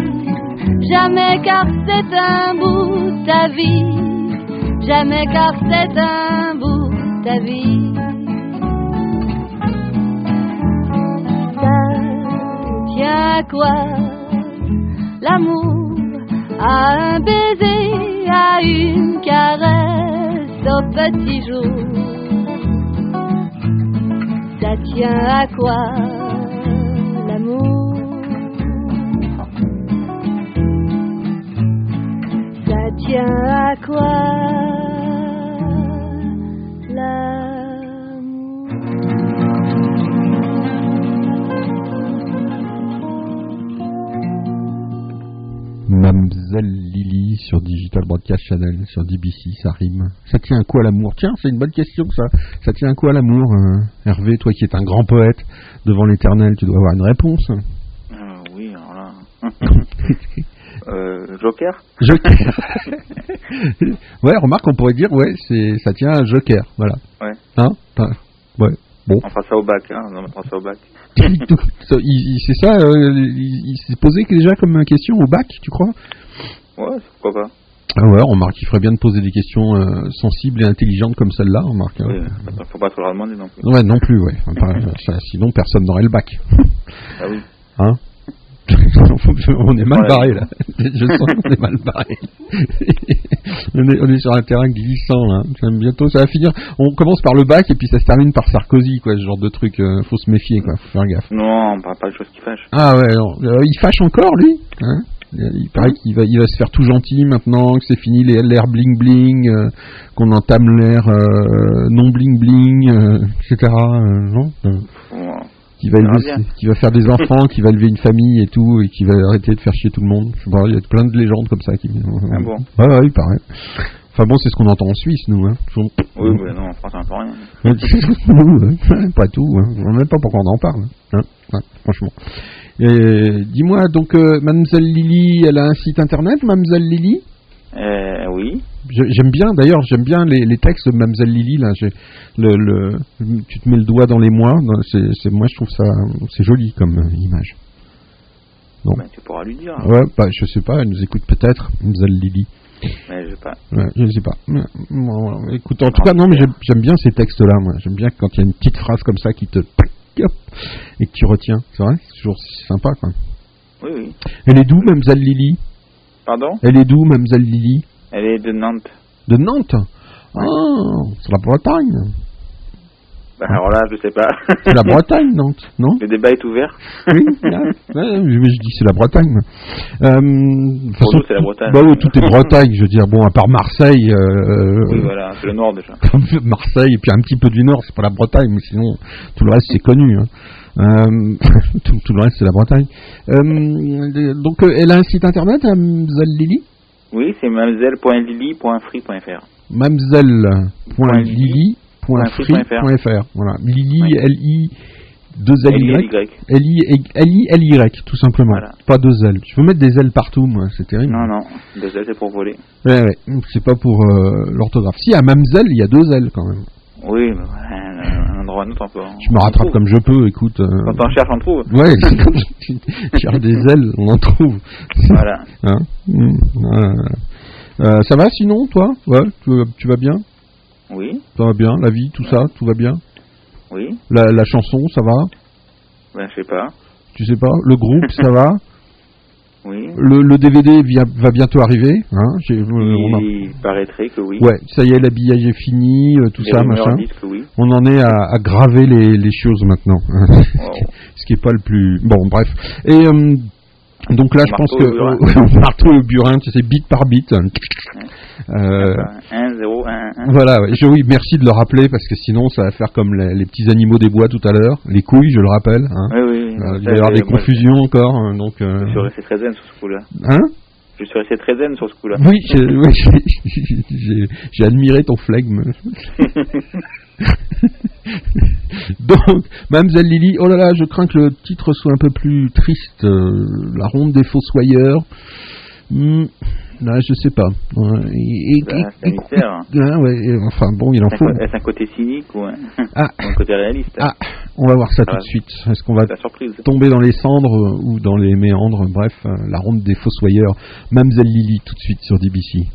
[SPEAKER 18] jamais car c'est un bout de ta vie, jamais car c'est un bout de ta vie. Ça tient à quoi l'amour À un baiser, à une caresse, au petit jour. Ça tient à quoi l'amour? Ça tient à quoi
[SPEAKER 1] Mademoiselle Lily sur Digital Broadcast Channel, sur DBC, ça rime. Ça tient à quoi l'amour? Tiens, c'est une bonne question ça. Ça tient à quoi l'amour euh, Hervé, toi qui es un grand poète devant l'éternel, tu dois avoir une réponse.
[SPEAKER 17] Euh, oui, alors là. <laughs> <laughs> euh, Joker
[SPEAKER 1] Joker. <laughs> ouais, remarque, on pourrait dire, ouais, c'est, ça tient à Joker, voilà.
[SPEAKER 17] Ouais.
[SPEAKER 1] Hein? Ouais, bon.
[SPEAKER 17] On fera ça au bac, hein. On fera ça au bac. <laughs>
[SPEAKER 1] Il- il- c'est ça, euh, il, il s'est posé déjà comme question au bac, tu crois?
[SPEAKER 17] Ouais, pourquoi pas.
[SPEAKER 1] Ah ouais, remarque, il ferait bien de poser des questions euh, sensibles et intelligentes comme celle-là, remarque. hein.
[SPEAKER 17] Oui, attends, faut pas trop leur demander non plus.
[SPEAKER 1] Ouais, non plus, ouais. Enfin, <laughs> sinon, personne n'aurait le bac.
[SPEAKER 17] Ah oui.
[SPEAKER 1] Hein? <laughs> On est mal
[SPEAKER 17] Ouais.
[SPEAKER 1] barré là. <laughs> Je sens qu'on est mal barré. <laughs> on, est, on est sur un terrain glissant là. J'aime Bientôt, ça va finir. On commence par le bac et puis ça se termine par Sarkozy, quoi. Ce genre de truc. euh, faut se méfier, quoi. Faut faire gaffe.
[SPEAKER 17] Non, on parle pas de choses qui fâchent.
[SPEAKER 1] Ah ouais, non. Euh, il fâche encore lui hein Il paraît qu'il va, il va se faire tout gentil maintenant, que c'est fini l'ère bling bling, euh, qu'on entame euh, non bling bling, euh, etc. euh, non Euh, Qui va,
[SPEAKER 17] On
[SPEAKER 1] élever-
[SPEAKER 17] bien.
[SPEAKER 1] qui va faire des <laughs> enfants, qui va élever une famille et tout, et qui va arrêter de faire chier tout le monde. Je sais pas, il y a plein de légendes comme ça qui.
[SPEAKER 17] Ah bon
[SPEAKER 1] Ouais, ouais, il paraît. Enfin bon, c'est ce qu'on entend en Suisse, nous. Hein.
[SPEAKER 17] Oui, mais non, en France, on entend rien. <laughs>
[SPEAKER 1] Ouais, <laughs> pas tout, hein. je ne sais même pas pourquoi on en parle, hein. Ouais, franchement. Dis-moi, donc, euh, Mademoiselle Lily, elle a un site internet, Mademoiselle Lily
[SPEAKER 17] Euh, oui.
[SPEAKER 1] J'aime bien, d'ailleurs, j'aime bien les, les textes de Mademoiselle Lily, là. j'ai- Le, le, tu te mets le doigt dans les mois, c'est, moi je trouve ça, c'est joli comme euh, image. Non.
[SPEAKER 17] Ben, tu pourras lui dire.
[SPEAKER 1] Ouais, bah, je sais pas, elle nous écoute peut-être, Mademoiselle Lily.
[SPEAKER 17] Mais je sais pas.
[SPEAKER 1] Ouais, je sais pas. Mais, bon, voilà. Écoute, en tout cas, non, mais j'aime, bien ces textes-là, moi. J'aime bien quand il y a une petite phrase comme ça qui te. et que tu retiens. C'est vrai? C'est toujours sympa, quoi.
[SPEAKER 17] Oui, oui.
[SPEAKER 1] Elle est d'où, Mademoiselle Lily?
[SPEAKER 17] Pardon
[SPEAKER 1] Elle est d'où, Mademoiselle Lily
[SPEAKER 17] Elle est de Nantes.
[SPEAKER 1] De Nantes Ah, c'est la Bretagne.
[SPEAKER 17] Ben, alors là, je sais pas.
[SPEAKER 1] C'est la Bretagne, Nantes, non
[SPEAKER 17] Le débat est ouvert.
[SPEAKER 1] Oui, ouais, ouais, je, je dis c'est la Bretagne. Euh, de toute façon,
[SPEAKER 17] nous, c'est la Bretagne.
[SPEAKER 1] Bah oui, tout est Bretagne, je veux dire. Bon, à part Marseille. euh,
[SPEAKER 17] Oui, voilà, c'est le nord déjà. <laughs>
[SPEAKER 1] Marseille et puis un petit peu du nord, c'est pas la Bretagne, mais sinon tout le reste c'est connu. hein. Euh, <laughs> tout, tout le reste c'est la Bretagne. Euh, donc euh, elle a un site internet, Mademoiselle Lily
[SPEAKER 17] Oui, c'est mademoiselle.lily.free.fr.
[SPEAKER 1] Mademoiselle.lily.free.fr. Voilà, Lily, L-I, 2 L Y.
[SPEAKER 17] L-I-L-Y.
[SPEAKER 1] L-I, L-I-L-Y, tout simplement. Pas deux L. Je veux mettre des L partout, moi, c'est terrible.
[SPEAKER 17] Non, non, deux L, c'est pour voler.
[SPEAKER 1] Ouais, ouais, c'est pas pour euh, l'orthographe. Si, à Mamselle, il y a deux L quand même.
[SPEAKER 17] Oui, mais un autre encore.
[SPEAKER 1] Je me rattrape comme je peux, écoute. euh,
[SPEAKER 17] Quand on cherche, on trouve.
[SPEAKER 1] Ouais, quand tu cherches des <laughs> ailes, on en trouve.
[SPEAKER 17] Voilà.
[SPEAKER 1] Hein? Mmh, voilà. Euh, ça va sinon, toi? Ouais, tu, vas- tu vas bien?
[SPEAKER 17] Oui,
[SPEAKER 1] Ça va bien, la vie, tout ça, tout va bien?
[SPEAKER 17] Oui.
[SPEAKER 1] la, la chanson, ça va?
[SPEAKER 17] Ben, je sais pas.
[SPEAKER 1] Tu sais pas? Le groupe, ça va? <laughs>
[SPEAKER 17] Oui.
[SPEAKER 1] le, le DVD vient- va bientôt arriver. Hein J'ai- euh, on a-
[SPEAKER 17] Il paraîtrait que oui.
[SPEAKER 1] Ouais, ça y est, l'habillage est fini, euh, tout ça, machin.
[SPEAKER 17] oui.
[SPEAKER 1] On en est à, à graver les, les choses maintenant. <laughs> Ce qui est pas le plus. Bon, bref. Et euh, donc là, je pense que <laughs> marteau au burin, tu sais, bit par bit. Euh,
[SPEAKER 17] 1, 0, 1, 1.
[SPEAKER 1] voilà. Je- oui, merci de le rappeler parce que sinon ça va faire comme les, les petits animaux des bois tout à l'heure, les couilles, je le rappelle. Hein.
[SPEAKER 17] Oui, oui.
[SPEAKER 1] Euh, il va y avoir des
[SPEAKER 17] moi,
[SPEAKER 1] confusions encore, hein, donc. euh,
[SPEAKER 17] Je suis resté très zen sur ce coup-là.
[SPEAKER 1] Hein?
[SPEAKER 17] Je suis resté très zen sur ce coup-là.
[SPEAKER 1] Oui, <laughs> j'ai admiré ton flegme. <laughs> <laughs> Donc, Mademoiselle Lily, oh là là, je crains que le titre soit un peu plus triste. euh, la ronde des fossoyeurs. Hmm, là, je sais pas. Et-. Ah ouais, enfin bon, il en faut.
[SPEAKER 17] est-ce un côté cynique ou un,
[SPEAKER 1] Ah. <laughs>
[SPEAKER 17] ou un côté réaliste?
[SPEAKER 1] Ah, on va voir ça
[SPEAKER 17] Ça
[SPEAKER 1] tout de suite. Est-ce qu'on va tomber dans les cendres euh, ou dans les méandres? Bref, euh, la ronde des fossoyeurs. Mademoiselle Lily, tout de suite sur DBC.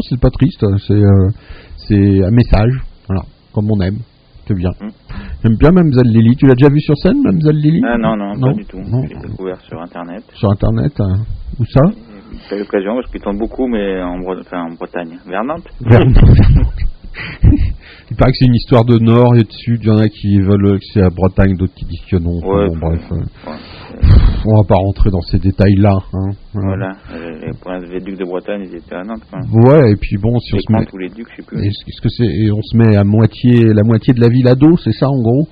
[SPEAKER 1] Non, non, c'est pas triste, c'est euh, c'est un message, voilà, comme on aime, c'est bien. J'aime bien Mamselle Lily, tu l'as déjà vu sur scène, Mamselle Lily?
[SPEAKER 17] Ah non, non,
[SPEAKER 1] Non,
[SPEAKER 17] pas du tout.
[SPEAKER 1] non.
[SPEAKER 17] J'ai découvert sur internet.
[SPEAKER 1] Sur internet, hein. où ça?
[SPEAKER 17] J'ai eu l'occasion parce qu'ils tournent beaucoup, mais en, Bre- enfin, en Bretagne. Vers Nantes,
[SPEAKER 1] vers Nantes. <laughs> Il paraît que c'est une histoire de nord et de sud, il y en a qui veulent que c'est à Bretagne, d'autres qui disent que non.
[SPEAKER 17] Ouais,
[SPEAKER 1] Bon, bref, euh,
[SPEAKER 17] ouais,
[SPEAKER 1] on va pas rentrer dans ces détails-là. Hein.
[SPEAKER 17] Voilà. Les, princes, ducs de Bretagne, ils étaient à Nantes. Quoi.
[SPEAKER 1] Ouais, et puis bon, si on se met...
[SPEAKER 17] comtes ou les ducs, je sais plus.
[SPEAKER 1] Est-ce que c'est et on se met à moitié la moitié de la ville à dos, c'est ça en gros?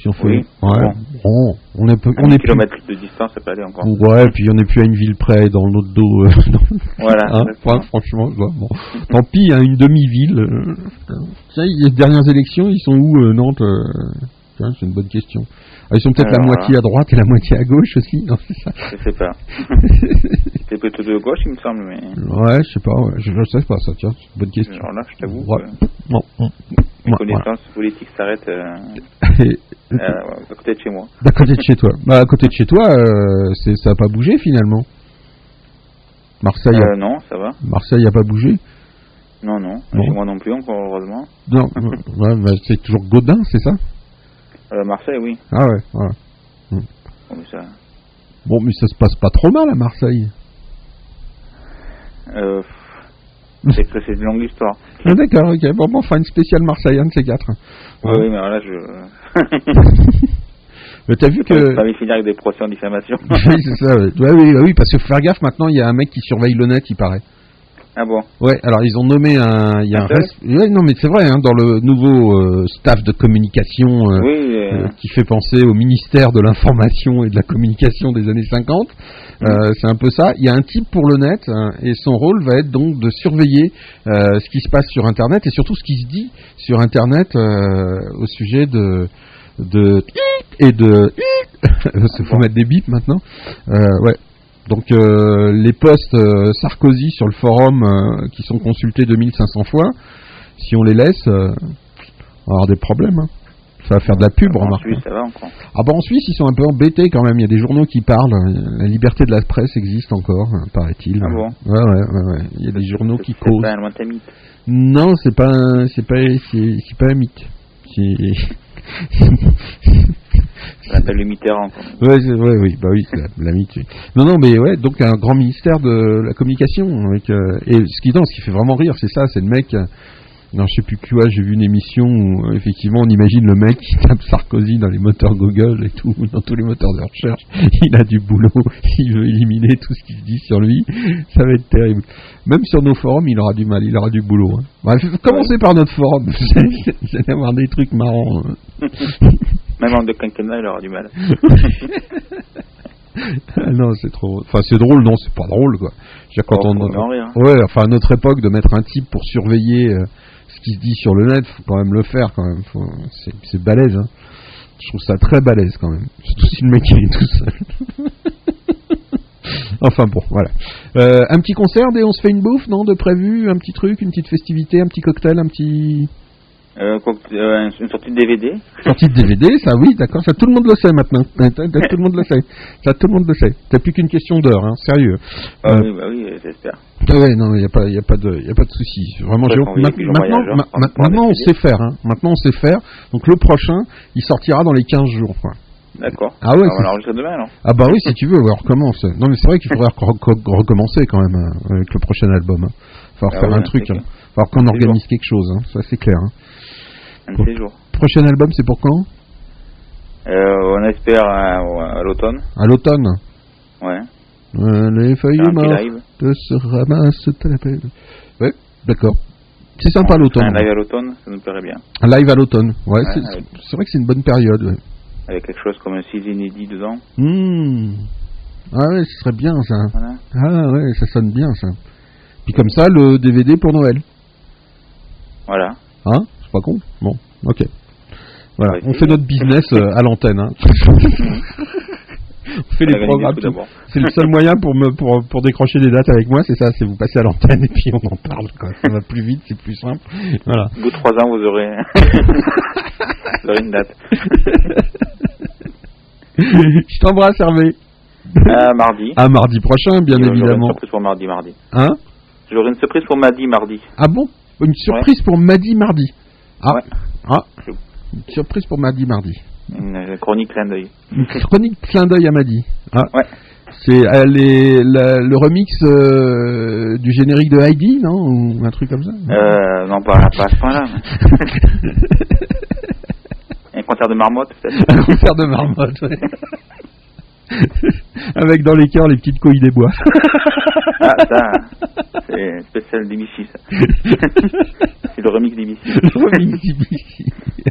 [SPEAKER 1] Si on fait
[SPEAKER 17] Oui.
[SPEAKER 1] ouais. Bon, on est peu- on
[SPEAKER 17] 10
[SPEAKER 1] est plus
[SPEAKER 17] kilomètres de distance, ça peut aller encore.
[SPEAKER 1] Ouais, puis on n'est plus à une ville près dans notre dos. euh. <laughs>
[SPEAKER 17] Voilà, <laughs>
[SPEAKER 1] Hein, ouais, franchement, ouais, bon. tant pis, hein, une demi-ville. euh, tiens, les dernières élections, ils sont où euh, Nantes euh, tiens, C'est une bonne question. Ah, ils sont peut-être la moitié à droite et la moitié à gauche aussi. <laughs> Non, c'est ça.
[SPEAKER 17] Je sais pas. C'était plutôt de gauche, il me semble, mais.
[SPEAKER 1] Ouais, je sais pas. ouais, Je, je sais pas ça. Tiens, c'est une bonne question.
[SPEAKER 17] Alors là, je t'avoue
[SPEAKER 1] Ouais.
[SPEAKER 17] que
[SPEAKER 1] Non, non.
[SPEAKER 17] Mes
[SPEAKER 1] Ouais,
[SPEAKER 17] connaissances politiques s'arrêtent euh, <laughs> euh, à côté de chez moi.
[SPEAKER 1] D'à côté de chez toi. <laughs> Bah, à côté de chez toi, euh, c'est, ça n'a pas bougé finalement. Marseille, a-
[SPEAKER 17] non, ça va.
[SPEAKER 1] Marseille a pas bougé.
[SPEAKER 17] Non, non. Chez moi non plus, encore heureusement.
[SPEAKER 1] Non, <laughs> ouais, bah, c'est toujours Godin, c'est ça?
[SPEAKER 17] Marseille, oui.
[SPEAKER 1] Ah ouais, voilà.
[SPEAKER 17] Bon, mais ça...
[SPEAKER 1] Bon, mais ça se passe pas trop mal à Marseille.
[SPEAKER 17] Euh, <laughs> c'est que c'est une longue histoire.
[SPEAKER 1] Ah, D'accord, ok. Bon, bon, on fera une spéciale Marseille, un de ces quatre.
[SPEAKER 17] Oui, oui, mais voilà, je. <laughs>
[SPEAKER 1] Mais t'as vu que.
[SPEAKER 17] pas finir avec des procès en diffamation. <laughs>
[SPEAKER 1] oui, c'est ça, ouais. Ouais, oui, oui, parce que faut faire gaffe, maintenant, il y a un mec qui surveille le net, il paraît.
[SPEAKER 17] Ah bon
[SPEAKER 1] Ouais, alors ils ont nommé un. Il y a un
[SPEAKER 17] Un seul
[SPEAKER 1] res- ouais, non, mais c'est vrai, hein, dans le nouveau euh, staff de communication euh,
[SPEAKER 17] Oui, euh,
[SPEAKER 1] qui fait penser au ministère de l'information et de la communication des années 50. euh, c'est un peu ça. Il y a un type pour le net hein, et son rôle va être donc de surveiller ce qui se passe sur Internet et surtout ce qui se dit sur Internet au sujet de de et de <laughs> il faut mettre des bips maintenant. Euh, ouais. Donc euh, les posts euh, Sarkozy sur le forum euh, qui sont consultés 2500 fois, si on les laisse, on va avoir des problèmes. hein. Ça va faire de la pub,
[SPEAKER 17] en
[SPEAKER 1] remarque.
[SPEAKER 17] Suisse, ça va encore.
[SPEAKER 1] Ah bah en Suisse, ils sont un peu embêtés quand même. Il y a des journaux qui parlent. La liberté de la presse existe encore, hein, paraît-il.
[SPEAKER 17] Ah bon?
[SPEAKER 1] Ouais, ouais, ouais, ouais. Il y a des journaux qui
[SPEAKER 17] C'est
[SPEAKER 1] causent.
[SPEAKER 17] pas un lointain mythe.
[SPEAKER 1] Non, c'est pas, c'est pas, c'est, c'est pas un mythe. C'est-
[SPEAKER 17] Ça s'appelle le Mitterrand. quoi.
[SPEAKER 1] Ouais, oui, bah oui, c'est la, oui. Non, non, mais ouais, donc un grand ministère de la communication. Avec, euh, et ce qui, non, ce qui fait vraiment rire, c'est ça, c'est le mec. Non, je sais plus quoi, j'ai vu une émission où euh, effectivement on imagine le mec qui tape Sarkozy dans les moteurs Google et tout, <laughs> dans tous les moteurs de recherche. Il a du boulot, <laughs> il veut éliminer tout ce qui se dit sur lui. Ça va être terrible. Même sur nos forums, il aura du mal, il aura du boulot. Hein. Bref, <laughs> commencez par notre forum, vous allez avoir des trucs marrants. hein.
[SPEAKER 17] Même en deux quinquennats, il aura du mal.
[SPEAKER 1] Ah non, c'est trop. Enfin, c'est drôle, non, c'est pas drôle, quoi. Quand
[SPEAKER 17] Oh,
[SPEAKER 1] on.
[SPEAKER 17] en rire.
[SPEAKER 1] Ouais, enfin, à notre époque, de mettre un type pour surveiller euh, ce qui se dit sur le net, faut quand même le faire, quand même. C'est, balèze, hein. Je trouve ça très balèze, quand même. Surtout si le mec il est tout seul. <laughs> enfin bon, voilà. Euh, un petit concert dès on se fait une bouffe, non, de prévu, un petit truc, une petite festivité, un petit cocktail, un petit.
[SPEAKER 17] Euh, euh, une sortie de DVD.
[SPEAKER 1] Sortie de DVD, ça oui, d'accord, ça tout le monde le sait maintenant. <laughs> Euh, Tout le monde le sait. Ça tout le monde le sait. C'est plus qu'une question d'heure, hein, sérieux.
[SPEAKER 17] Ah
[SPEAKER 1] Euh,
[SPEAKER 17] oui, bah oui, j'espère.
[SPEAKER 1] ah ouais, non, il n'y a pas, y a pas de, y a pas de souci. Vraiment, j'ai-
[SPEAKER 17] on
[SPEAKER 1] maintenant,
[SPEAKER 17] voyageur,
[SPEAKER 1] ma-
[SPEAKER 17] on
[SPEAKER 1] ma-
[SPEAKER 17] prend
[SPEAKER 1] maintenant, on sait faire. Hein. Maintenant, on sait faire. Donc le prochain, il sortira dans les 15 jours. Quoi.
[SPEAKER 17] D'accord.
[SPEAKER 1] Ah ouais,
[SPEAKER 17] on va l'enregistrer demain alors.
[SPEAKER 1] Ah bah oui, si tu veux, on recommence. Non, mais c'est vrai qu'il faudrait reco- reco- recommencer quand même hein, avec le prochain album. Hein. Falloir
[SPEAKER 17] Ah
[SPEAKER 1] faire
[SPEAKER 17] ouais,
[SPEAKER 1] un
[SPEAKER 17] un
[SPEAKER 1] truc. Hein. Falloir qu'on organise quelque chose. Hein. Ça, c'est clair.
[SPEAKER 17] Un de ces jours.
[SPEAKER 1] Prochain album, c'est pour quand?
[SPEAKER 17] Euh, on espère à, à l'automne.
[SPEAKER 1] À l'automne.
[SPEAKER 17] Ouais.
[SPEAKER 1] Euh, les feuilles mortes se ramassent à la pelle. Ouais, d'accord. C'est sympa l'automne.
[SPEAKER 17] Un live à l'automne, ça nous plairait bien.
[SPEAKER 1] Un live à l'automne. Ouais,
[SPEAKER 17] Ouais,
[SPEAKER 1] c'est
[SPEAKER 17] avec-
[SPEAKER 1] vrai que c'est une bonne période. ouais.
[SPEAKER 17] Avec quelque chose comme un 6 inédit dedans.
[SPEAKER 1] Hmm. Ah ouais, ce serait bien ça.
[SPEAKER 17] Voilà.
[SPEAKER 1] Ah ouais, ça sonne bien ça. Puis comme ça, le DVD pour Noël.
[SPEAKER 17] Voilà.
[SPEAKER 1] Hein? C'est pas con Bon, ok. Voilà, on fait notre business euh, à l'antenne. Hein. <laughs> on fait les programmes. C'est le seul moyen pour, me, pour, pour décrocher des dates avec moi, c'est ça, c'est vous passer à l'antenne et puis on en parle. Quoi. Ça va plus vite, c'est plus simple. Voilà.
[SPEAKER 17] Au bout de 3 ans, vous aurez, <laughs> vous aurez une date.
[SPEAKER 1] Je t'embrasse Hervé.
[SPEAKER 17] À mardi.
[SPEAKER 1] À mardi prochain, bien
[SPEAKER 17] J'aurai
[SPEAKER 1] évidemment.
[SPEAKER 17] une surprise pour mardi, mardi.
[SPEAKER 1] Hein?
[SPEAKER 17] J'aurai une surprise pour mardi, mardi.
[SPEAKER 1] Ah bon? Une surprise pour mardi, mardi. Ah. ah. Une surprise pour mardi, mardi.
[SPEAKER 17] Une euh, chronique clin d'œil.
[SPEAKER 1] Une chronique clin d'œil à Madi. Ah.
[SPEAKER 17] Ouais.
[SPEAKER 1] C'est le remix euh, du générique de Heidi, non? Ou un truc comme ça?
[SPEAKER 17] Euh, non, pas, pas à ce point-là. <laughs> Un concert de marmotte, peut-être.
[SPEAKER 1] Un concert de marmotte, ouais. <laughs> Avec dans les cœurs les petites couilles des bois. <laughs>
[SPEAKER 17] Ah, ça, c'est spécial d'Ibici, ça. <laughs> c'est le remix d'Ibici.
[SPEAKER 1] Le remix d'Ibici.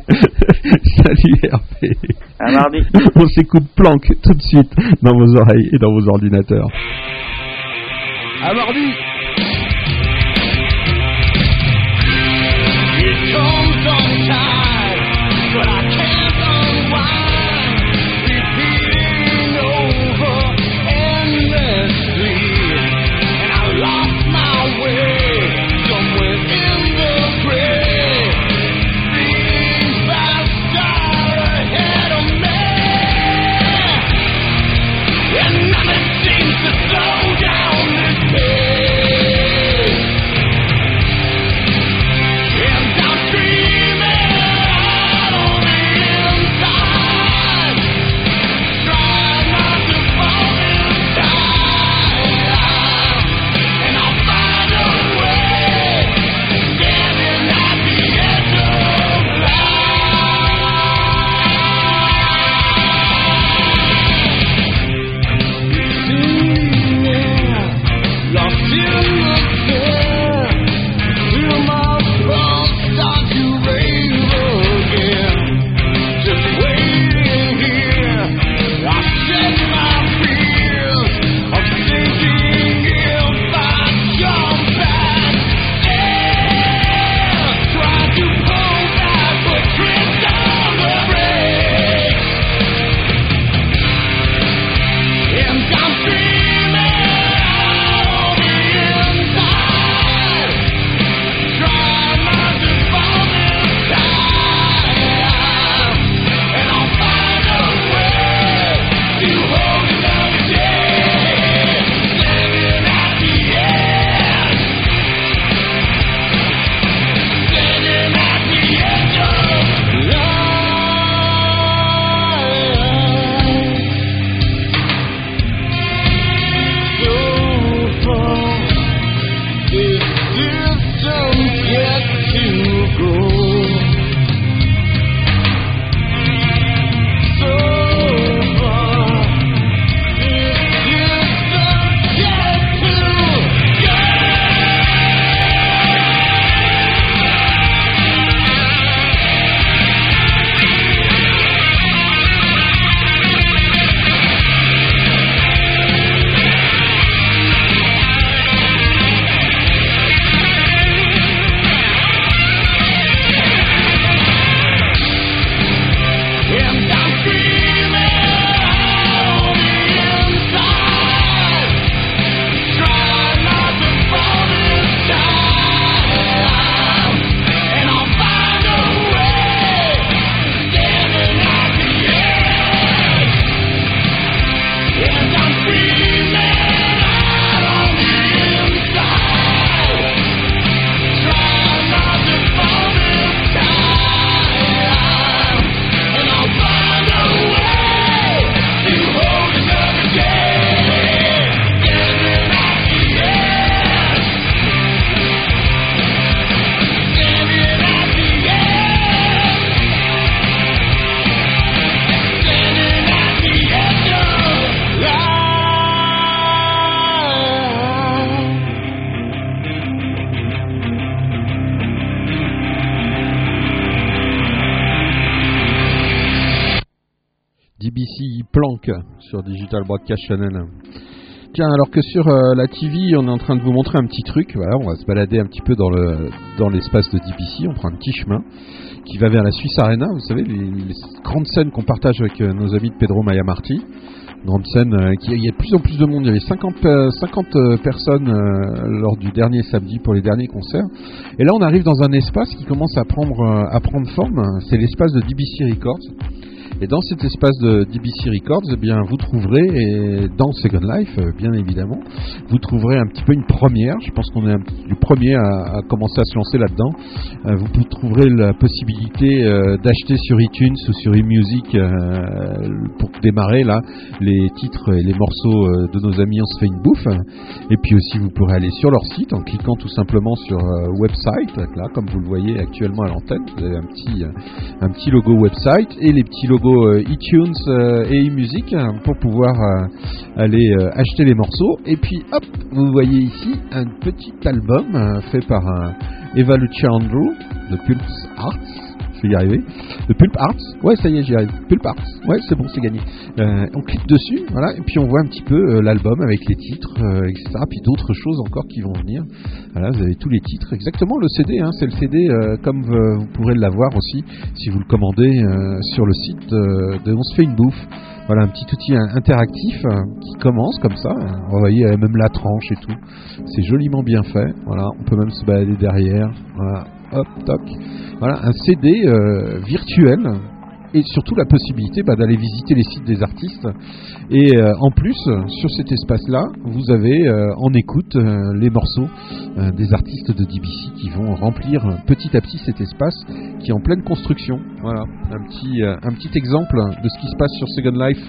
[SPEAKER 1] <laughs> Salut Hervé.
[SPEAKER 17] À mardi.
[SPEAKER 1] On s'écoute Planck tout de suite dans vos oreilles et dans vos ordinateurs.
[SPEAKER 3] À mardi
[SPEAKER 1] sur Digital Broadcast Channel. Tiens, alors que sur euh, la TV, on est en train de vous montrer un petit truc. Voilà, on va se balader un petit peu dans le dans l'espace de DBC. On prend un petit chemin qui va vers la Suisse Arena. Vous savez, les, grandes scènes qu'on partage avec euh, nos amis de Pedro Maya Marti. Grande scène, euh, il y a de plus en plus de monde. Il y avait 50, euh, 50 euh, personnes lors du dernier samedi pour les derniers concerts. Et là, on arrive dans un espace qui commence à prendre, à prendre forme. C'est l'espace de DBC Records. Et dans cet espace de DBC Records, eh bien, vous trouverez, dans Second Life, euh, bien évidemment, vous trouverez un petit peu une première. Je pense qu'on est un le premier à, commencer à se lancer là-dedans. Euh, vous trouverez la possibilité euh, d'acheter sur iTunes ou sur eMusic pour démarrer là les titres et les morceaux de nos amis On se fait une bouffe. Et puis aussi, vous pourrez aller sur leur site en cliquant tout simplement sur website, là, comme vous le voyez actuellement à l'antenne. Vous avez un petit, un petit logo website et les petits logos euh, iTunes euh, et eMusic hein, pour pouvoir euh, aller acheter les morceaux. Et puis, hop, vous voyez ici un petit album fait par Eva Luciandro de Pulse Arts. Je vais y arriver. De Pulp Arts. Ouais, ça y est, j'y arrive. Pulp Arts. Ouais, c'est bon, c'est gagné. Euh, on clique dessus, voilà, et puis on voit un petit peu euh, l'album avec les titres, euh, etc. Puis d'autres choses encore qui vont venir. Voilà, vous avez tous les titres. Exactement le CD, hein, c'est le CD euh, comme vous pourrez l'avoir aussi si vous le commandez sur le site de On se fait une bouffe. Voilà un petit outil interactif euh, qui commence comme ça. Vous voyez euh, même la tranche et tout. C'est joliment bien fait. Voilà, on peut même se balader derrière. Voilà, hop, toc. Voilà, un CD euh, virtuel et surtout la possibilité bah, d'aller visiter les sites des artistes. Et euh, en plus, sur cet espace-là, vous avez euh, en écoute euh, les morceaux des artistes de DBC qui vont remplir petit à petit cet espace qui est en pleine construction. Voilà, un petit, un petit exemple de ce qui se passe sur Second Life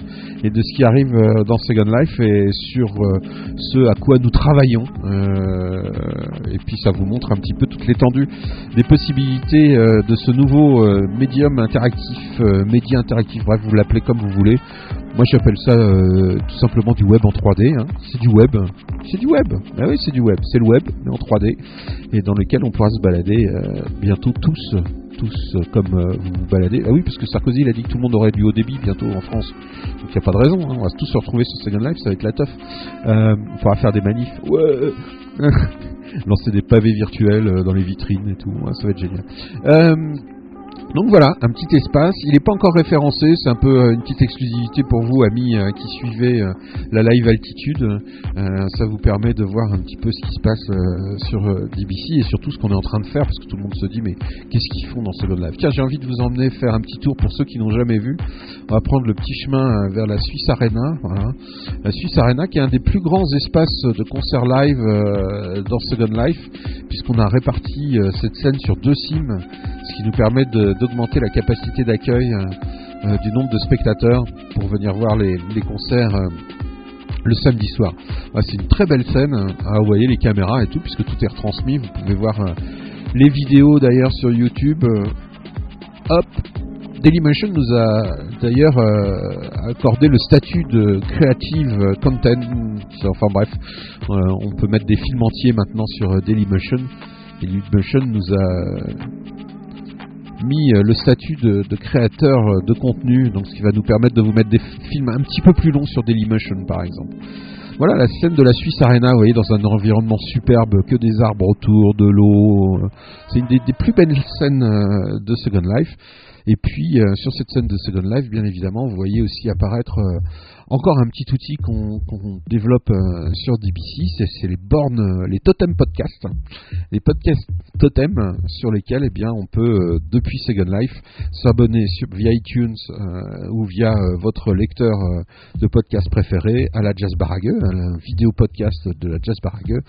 [SPEAKER 1] et de ce qui arrive dans Second Life et sur ce à quoi nous travaillons. Et puis ça vous montre un petit peu toute l'étendue des possibilités de ce nouveau médium interactif, euh, média interactif, bref, vous l'appelez comme vous voulez. Moi j'appelle ça euh, tout simplement du web en 3D. hein. C'est du web. C'est du web. Ah oui, c'est du web. C'est le web, mais en 3D. Et dans lequel on pourra se balader euh, bientôt tous. Tous euh, comme vous vous baladez. Ah oui, parce que Sarkozy il a dit que tout le monde aurait du haut débit bientôt en France. Donc il n'y a pas de raison. hein. On va tous se retrouver sur Second Life, ça va être la teuf. On pourra faire des manifs. <laughs> Lancer des pavés virtuels dans les vitrines et tout. Ouais, ça va être génial. Donc voilà, un petit espace. Il n'est pas encore référencé, c'est un peu euh, une petite exclusivité pour vous, amis euh, qui suivez euh, la live altitude. Ça vous permet de voir un petit peu ce qui se passe sur DBC et surtout ce qu'on est en train de faire, parce que tout le monde se dit mais qu'est-ce qu'ils font dans Second Life Tiens, j'ai envie de vous emmener faire un petit tour pour ceux qui n'ont jamais vu. On va prendre le petit chemin vers la Suisse Arena. La Suisse Arena qui est un des plus grands espaces de concert live dans Second Life, puisqu'on a réparti cette scène sur deux sims, ce qui nous permet de- d'augmenter la capacité d'accueil euh, euh, du nombre de spectateurs pour venir voir les, concerts euh, le samedi soir. Ouais, c'est une très belle scène. hein. Ah, vous voyez les caméras et tout, puisque tout est retransmis. Vous pouvez voir les vidéos d'ailleurs sur YouTube. hop, Dailymotion nous a d'ailleurs accordé le statut de creative content. Enfin bref, on peut mettre des films entiers maintenant sur Dailymotion. Dailymotion nous a mis euh, le statut de, créateur euh, de contenu, donc ce qui va nous permettre de vous mettre des films un petit peu plus longs sur Dailymotion par exemple. Voilà la scène de la Suisse Arena, vous voyez, dans un environnement superbe, que des arbres autour, de l'eau. euh, C'est une des, des plus belles scènes de Second Life. Et puis, sur cette scène de Second Life, bien évidemment, vous voyez aussi apparaître encore un petit outil qu'on développe euh, sur DBC, c'est les bornes, euh, les totem podcasts. Les podcasts totem euh, sur lesquels eh bien, on peut, depuis Second Life, s'abonner via iTunes ou via votre lecteur de podcast préféré à la Jazz Barague, à la vidéo podcast de la Jazz Barague,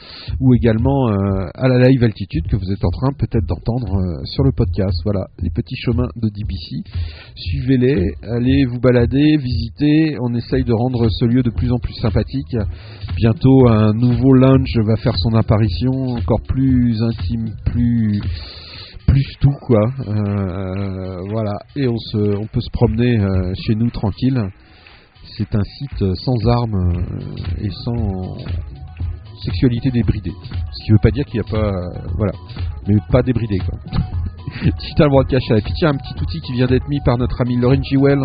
[SPEAKER 1] ou également à la live altitude que vous êtes en train peut-être d'entendre sur le podcast. Voilà, les petits chemins de DBC. Suivez-les, allez vous balader, visiter. On essaye de rendre ce lieu de plus en plus sympathique. Bientôt, un nouveau lounge va faire son apparition, encore plus intime, plus plus tout quoi. Euh, voilà, et on se, on peut se promener euh, chez nous tranquille. C'est un site sans armes euh, et sans sexualité débridée. Ce qui veut pas dire qu'il n'y a pas, euh, voilà, mais pas débridé quoi. <laughs>
[SPEAKER 8] Digital Broadcast Channel. Puis tiens, un petit outil qui vient d'être mis par notre ami Lauren Jewell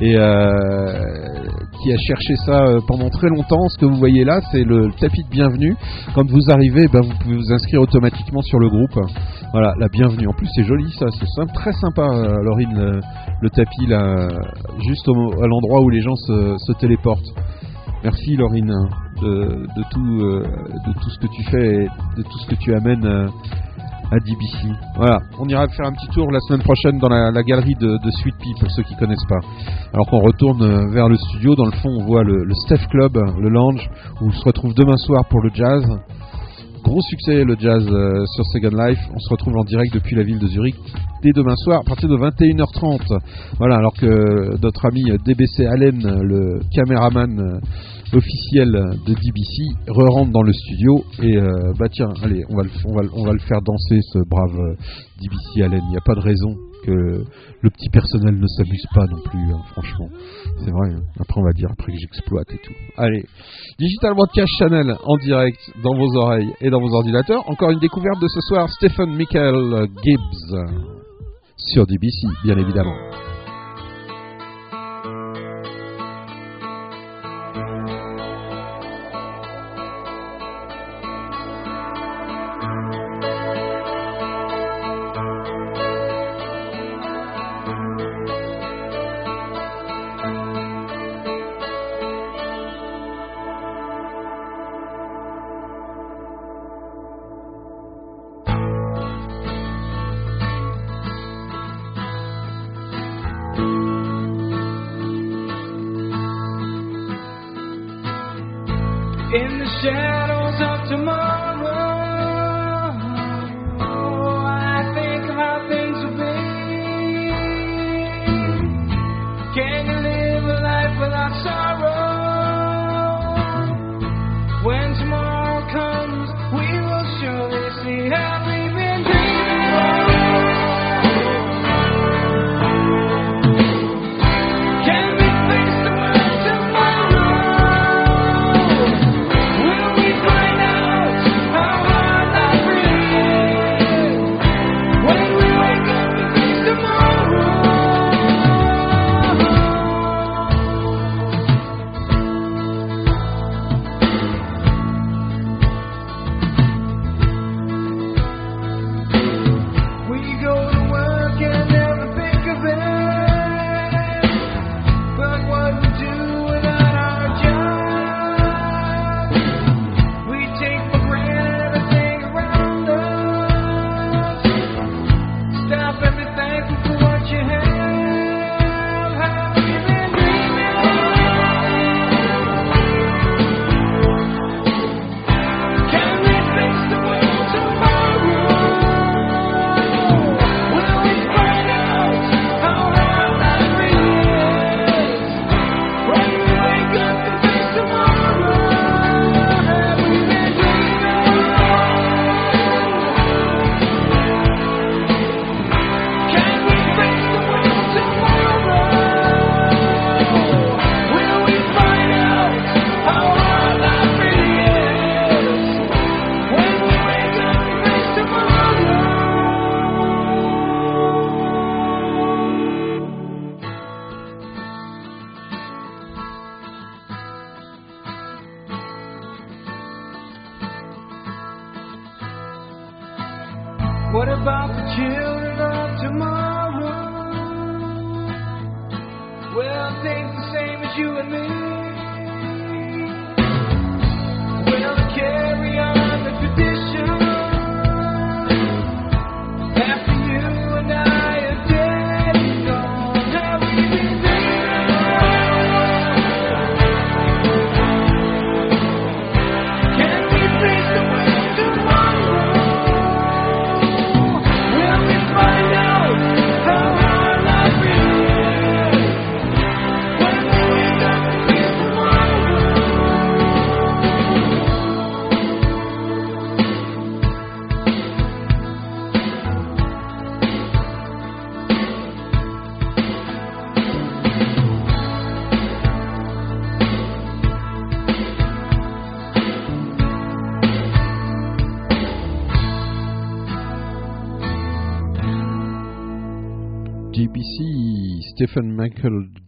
[SPEAKER 8] et euh, qui a cherché ça euh, pendant très longtemps. Ce que vous voyez là, c'est le tapis de bienvenue. Quand vous arrivez, ben, vous pouvez vous inscrire automatiquement sur le groupe. Voilà, la bienvenue. En plus, c'est joli ça, c'est sympa- très sympa, euh, le, le tapis là, juste au- à l'endroit où les gens se, se téléportent. Merci Laurine tout, euh, de tout ce que tu fais et de tout ce que tu amènes euh, à DBC. Voilà, on ira faire un petit tour la semaine prochaine dans la, galerie de, de Sweet Pea pour ceux qui connaissent pas. Alors qu'on retourne euh, vers le studio, dans le fond on voit le, le Steph Club, le lounge, où on se retrouve demain soir pour le jazz. Gros succès le jazz euh, sur Second Life. On se retrouve en direct depuis la ville de Zurich dès demain soir à partir de 21h30. Voilà, alors que notre ami DBC Allen, le caméraman officiel de DBC, re-rentre dans le studio et euh, bah tiens, allez, on va le, on va, on va le faire danser ce brave euh, DBC Allen. Il n'y a pas de raison que le petit personnel ne s'amuse pas non plus, hein, franchement. C'est vrai. hein. Après, on va dire après que j'exploite et tout. Allez, Digital Broadcast Channel en direct dans vos oreilles et dans vos ordinateurs. Encore une découverte de ce soir, Stephen Michael Gibbs sur DBC, bien évidemment.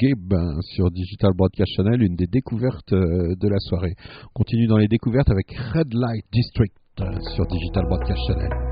[SPEAKER 19] Hein, sur Digital Broadcast Channel, une des découvertes euh, de la soirée. On continue dans les découvertes avec Red Light District euh, sur Digital Broadcast Channel.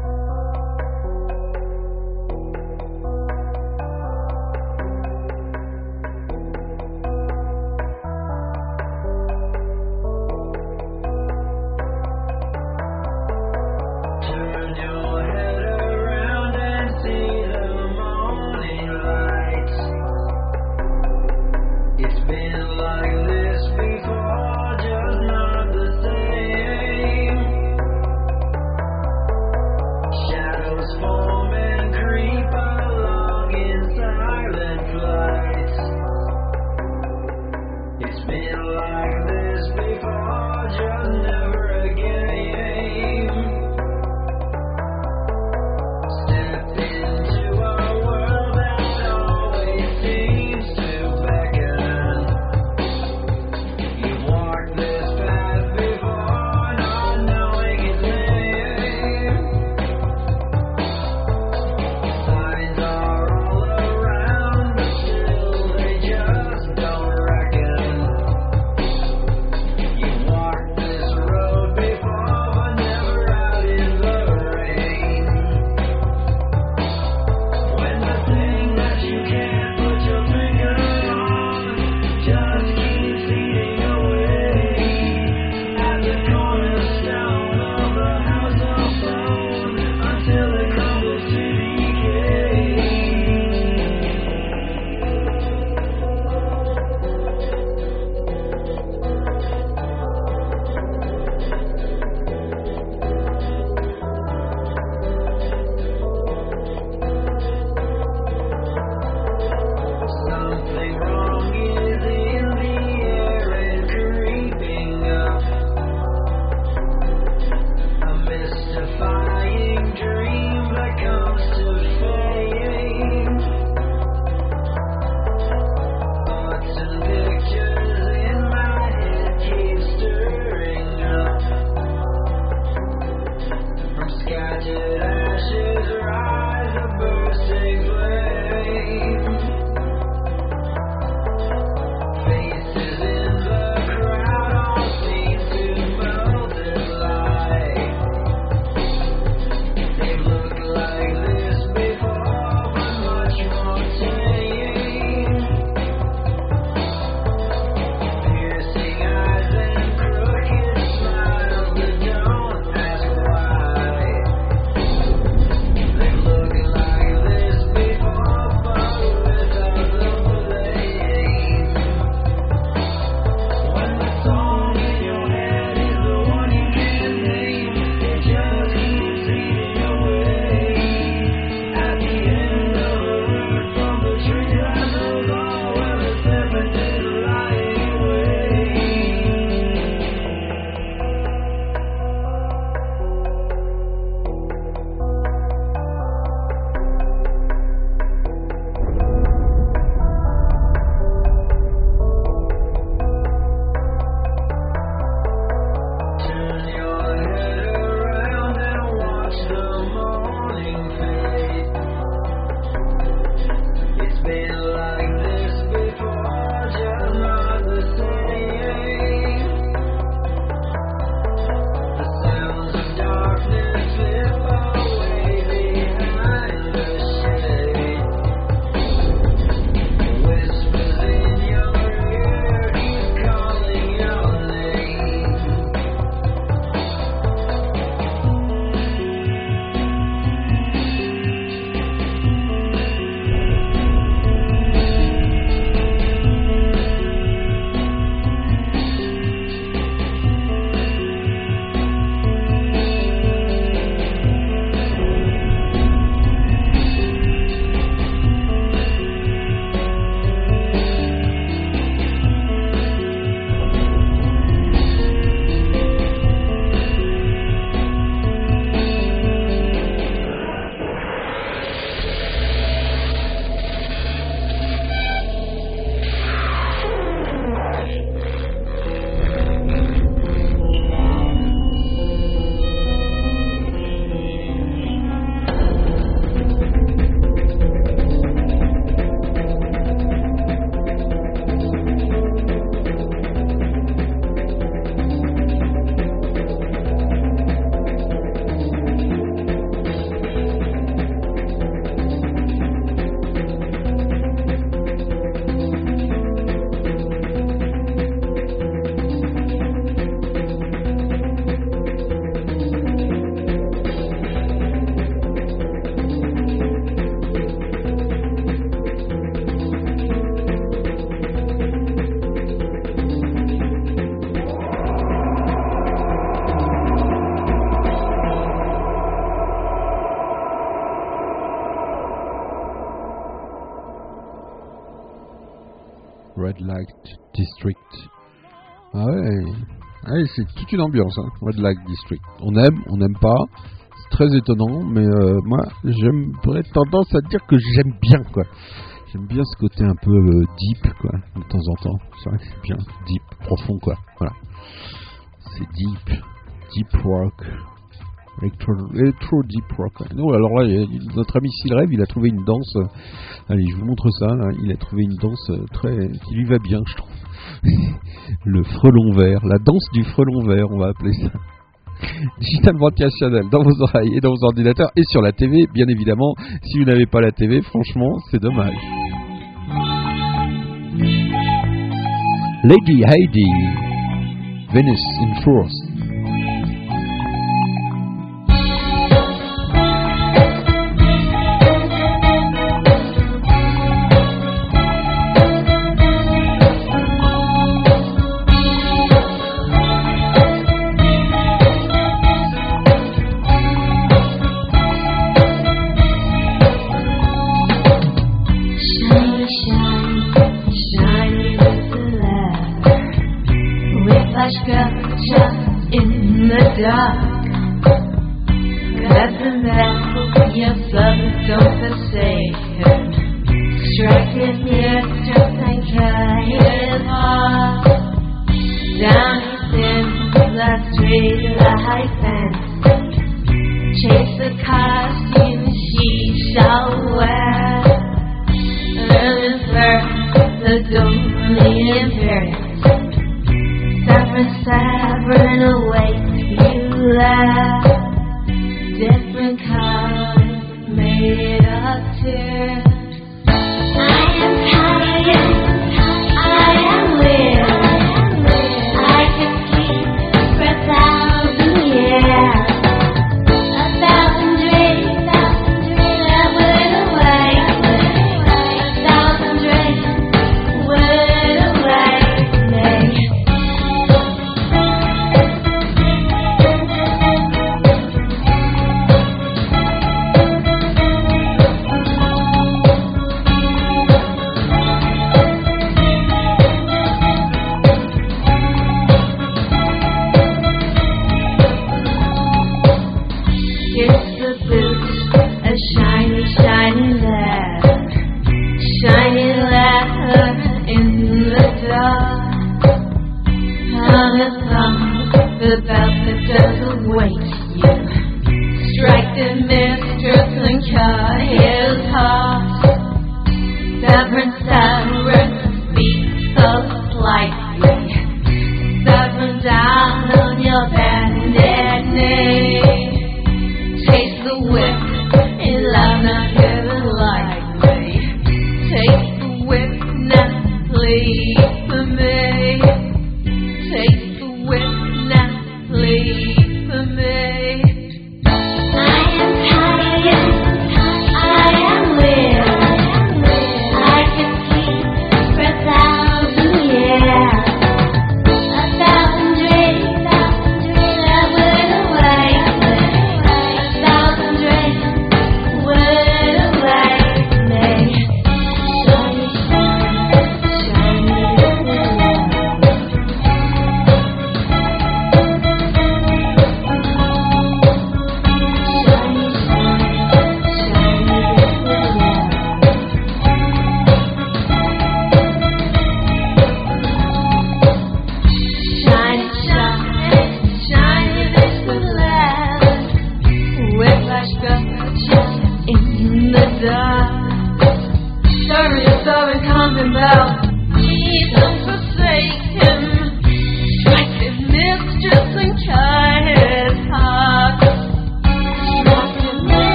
[SPEAKER 20] Toute une ambiance, hein, Red Light District. On aime, on n'aime pas. C'est très étonnant, mais euh, moi, j'aimerais tendance à dire que j'aime bien, quoi. J'aime bien ce côté un peu euh, deep, quoi, de temps en temps. C'est vrai que c'est bien deep, profond, quoi. Voilà. C'est deep, deep rock, electro, electro deep rock. Non, alors là, notre ami Silrev, il a trouvé une danse. euh, Allez, je vous montre ça. Il a trouvé une danse euh, très qui lui va bien, je trouve. Le frelon vert, la danse du frelon vert, on va appeler ça. Digital Broadcast Channel dans vos oreilles et dans vos ordinateurs et sur la TV, bien évidemment. Si vous n'avez pas la TV, franchement, c'est dommage. Lady Heidi, Venice in Frost.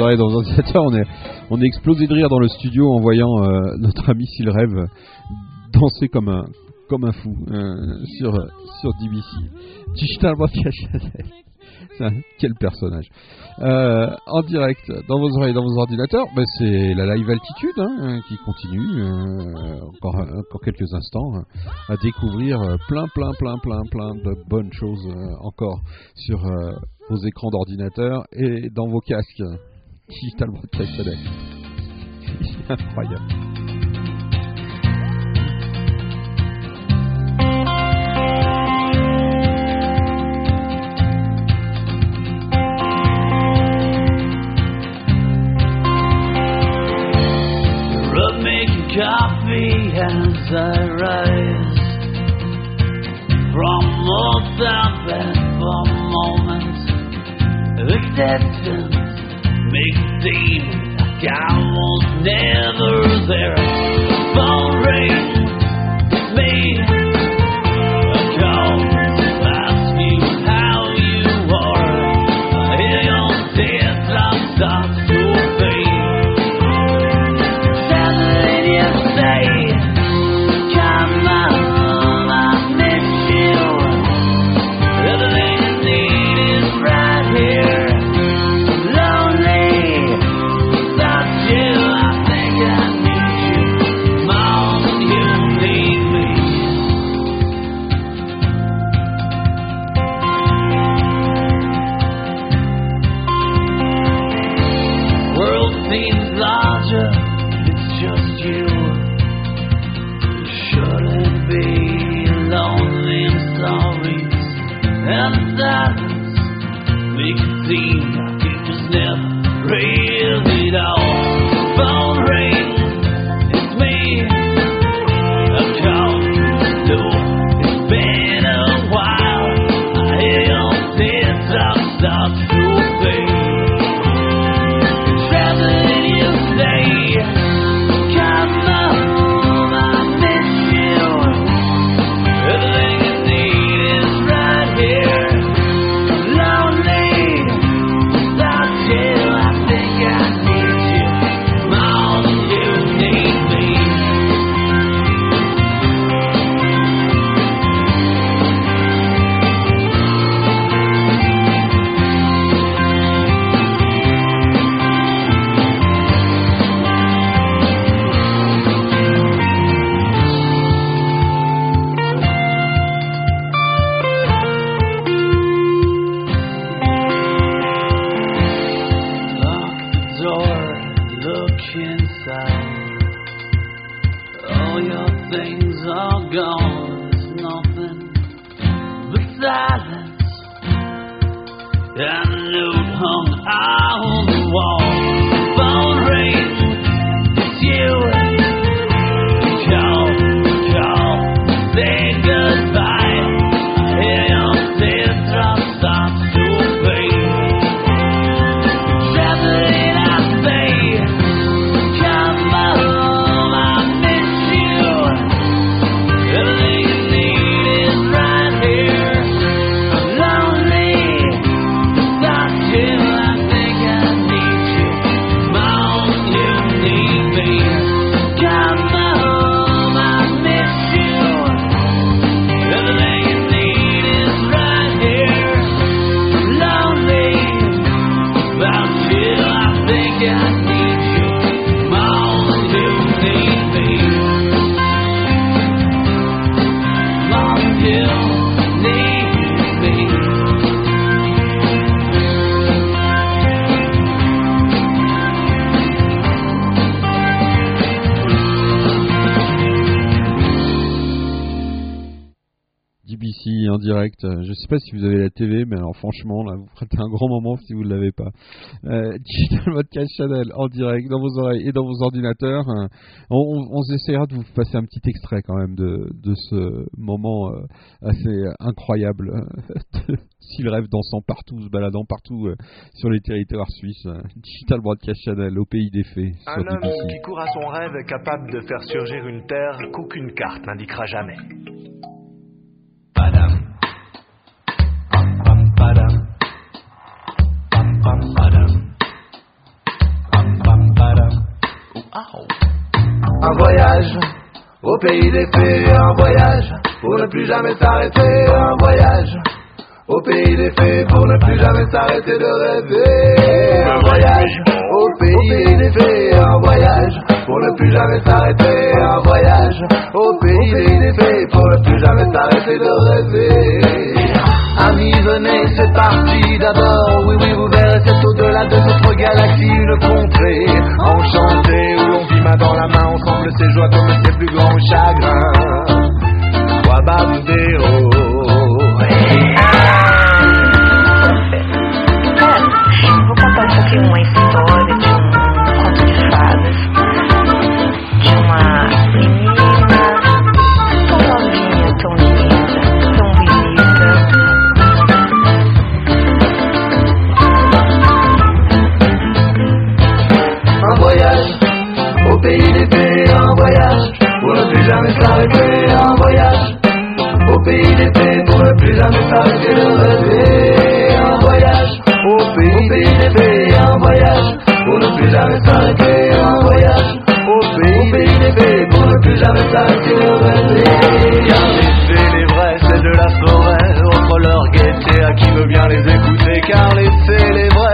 [SPEAKER 1] Oreilles, dans vos <laughs> ordinateurs. On est, explosé de rire dans le studio en voyant euh, notre ami s'il rêve danser comme un, fou euh, sur, sur DBC. Digital un- <laughs> Quel personnage. Euh, en direct, dans vos oreilles, dans vos ordinateurs, ben, c'est la live altitude hein, qui continue euh, encore, quelques instants euh, à découvrir plein, plein, plein, plein, plein de bonnes choses encore sur vos écrans d'ordinateur et dans vos casques. Digital Broadcast Channel. C'est incroyable.
[SPEAKER 15] Making coffee as I rise from most of it for moments. The distance it seem like I was never there.
[SPEAKER 1] Sais pas si vous avez la TV, mais alors franchement, là, vous prêtez un grand moment si vous ne l'avez pas. Euh, <laughs> Digital Podcast Channel en direct dans vos oreilles et dans vos ordinateurs. Euh, On, on, on essaiera de vous passer un petit extrait quand même de, de ce moment euh, assez incroyable. euh, <laughs> S'il rêve dansant partout, se baladant partout euh, sur les territoires suisses. Euh, Digital Broadcast Channel au pays des fées
[SPEAKER 21] Un homme qui court à son rêve est capable de faire surgir une terre qu'aucune carte n'indiquera jamais. Padam.
[SPEAKER 22] Voyage. Au pays des fées, un voyage. Pour ne plus jamais s'arrêter, un voyage. Au pays des fées pour ne plus jamais s'arrêter de rêver. Un voyage. Au pays des fées, un voyage. Pour ne plus jamais s'arrêter, un voyage. Au pays des fées pour ne plus jamais s'arrêter de rêver. Amis, venez, c'est parti d'abord. Oui, oui, vous verrez, c'est au-delà de notre galaxie, une contrée enchantée où l'on vit main dans la main ensemble ses joies comme ses plus grands chagrins. Wababdeo.
[SPEAKER 23] Vou
[SPEAKER 22] un voyage au pays des fées pour ne plus jamais s'arrêter de rêver, un voyage au pays, des fées, un voyage pour ne plus jamais s'arrêter, un voyage au pays, des fées pour ne plus jamais s'arrêter de rêver. Fées, les vrais, c'est de la forêt, offre leur gaieté à qui veut bien les écouter, car les fées, les vrais,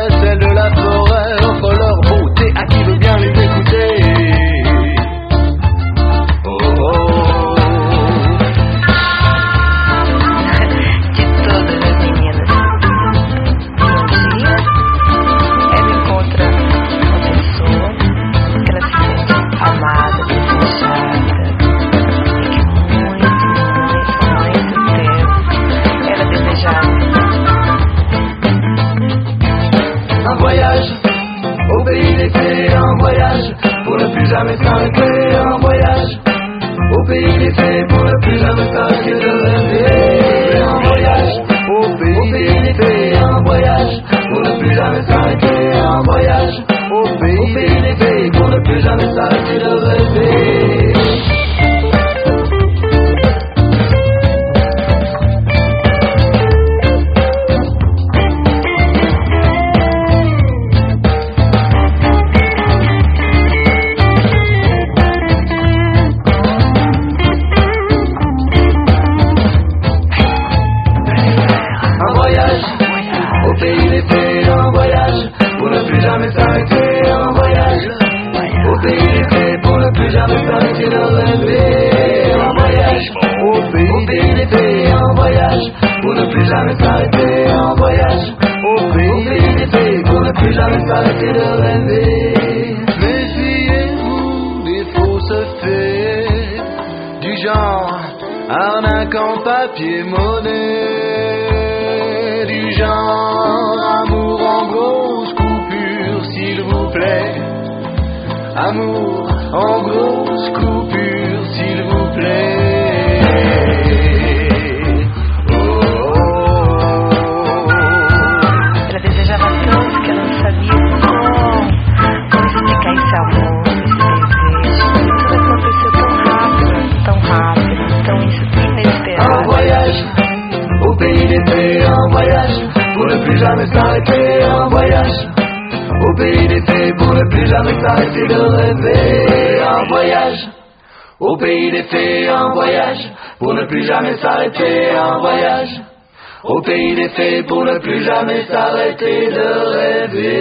[SPEAKER 22] pays des fées pour ne plus jamais s'arrêter de rêver.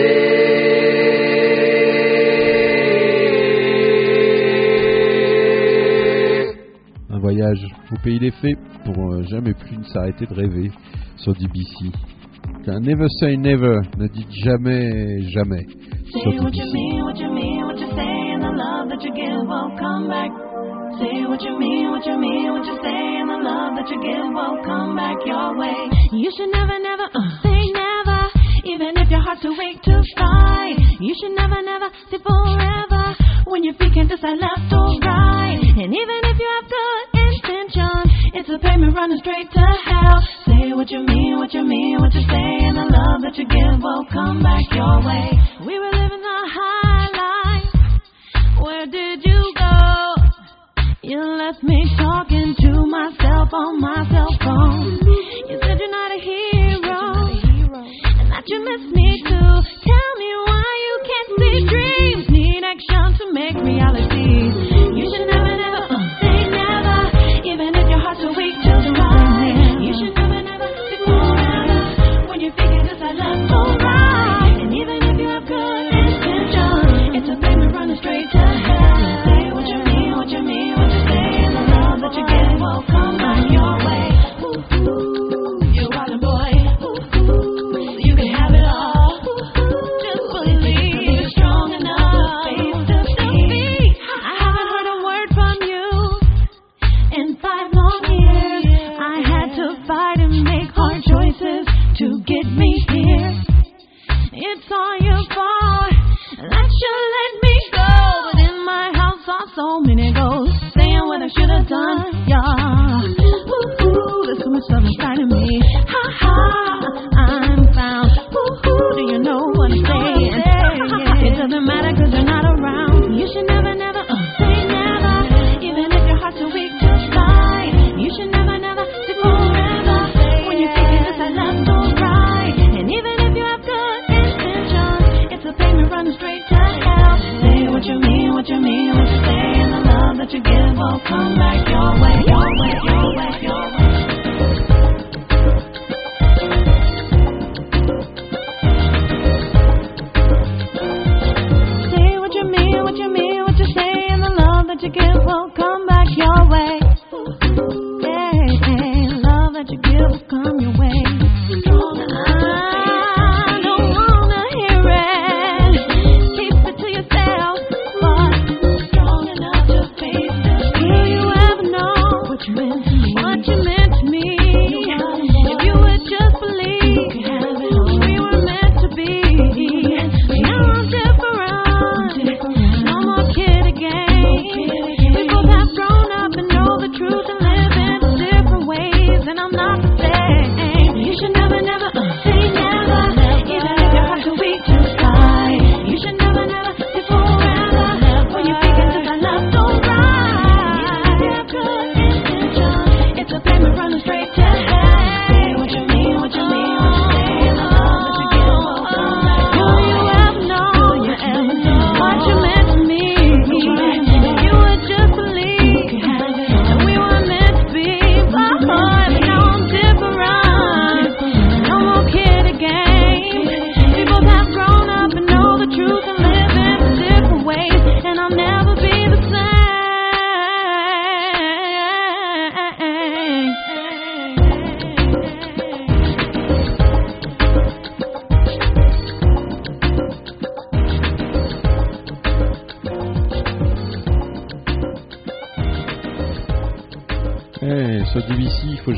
[SPEAKER 22] Un voyage au pays des fées pour
[SPEAKER 1] euh, jamais plus ne s'arrêter de rêver sur DBC. Un Never Say Never, ne dites jamais jamais sur DBC.
[SPEAKER 24] Say, you what you mean, what you mean, what you say, and the love that you give won't come back your way. You should never, never uh, say never, even if your heart's too weak to fight. You should never, never say forever when your feet can't decide left or right. And even if you have good intention, it's a payment running straight to hell. Say what you mean, what you mean, what you say, and the love that you give will come back your way. We were living the high You left me talking to myself on my cell phone. You said you're not a hero, and that you miss me too. Tell me why you can't see dreams. Need action to make straight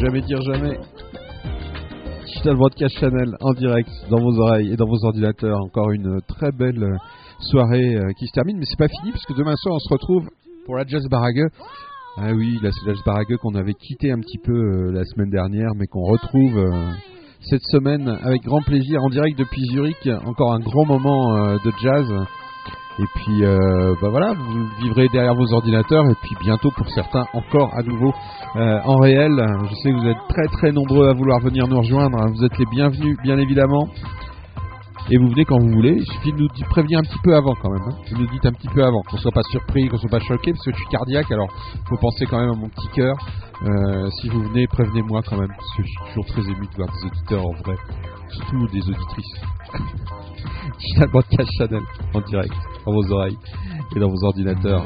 [SPEAKER 1] jamais dire jamais. Digital Broadcast Channel en direct dans vos oreilles et dans vos ordinateurs. Encore une très belle soirée euh, qui se termine, mais c'est pas fini parce que demain soir on se retrouve pour la Jazz Barague. Ah oui, la Jazz Barague qu'on avait quitté un petit peu euh, la semaine dernière, mais qu'on retrouve euh, cette semaine avec grand plaisir en direct depuis Zurich. Encore un grand moment de jazz. Et puis, euh, bah voilà, vous vivrez derrière vos ordinateurs et puis bientôt pour certains encore à nouveau euh, en réel. Je sais que vous êtes très très nombreux à vouloir venir nous rejoindre. hein. Vous êtes les bienvenus, bien évidemment. Et vous venez quand vous voulez. Il suffit de nous prévenir un petit peu avant quand même. hein. Vous nous dites un petit peu avant, qu'on soit pas surpris, qu'on soit pas choqué, parce que je suis cardiaque. Alors, faut penser quand même à mon petit cœur. Euh, si vous venez, prévenez-moi quand même, parce que je suis toujours très ému de voir des auditeurs en vrai, surtout des auditrices. <laughs> Digital Broadcast Channel en direct dans vos oreilles et dans vos ordinateurs.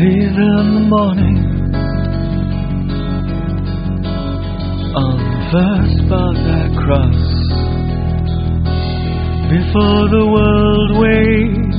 [SPEAKER 25] Leave in the morning on the first spot I cross before the world wakes.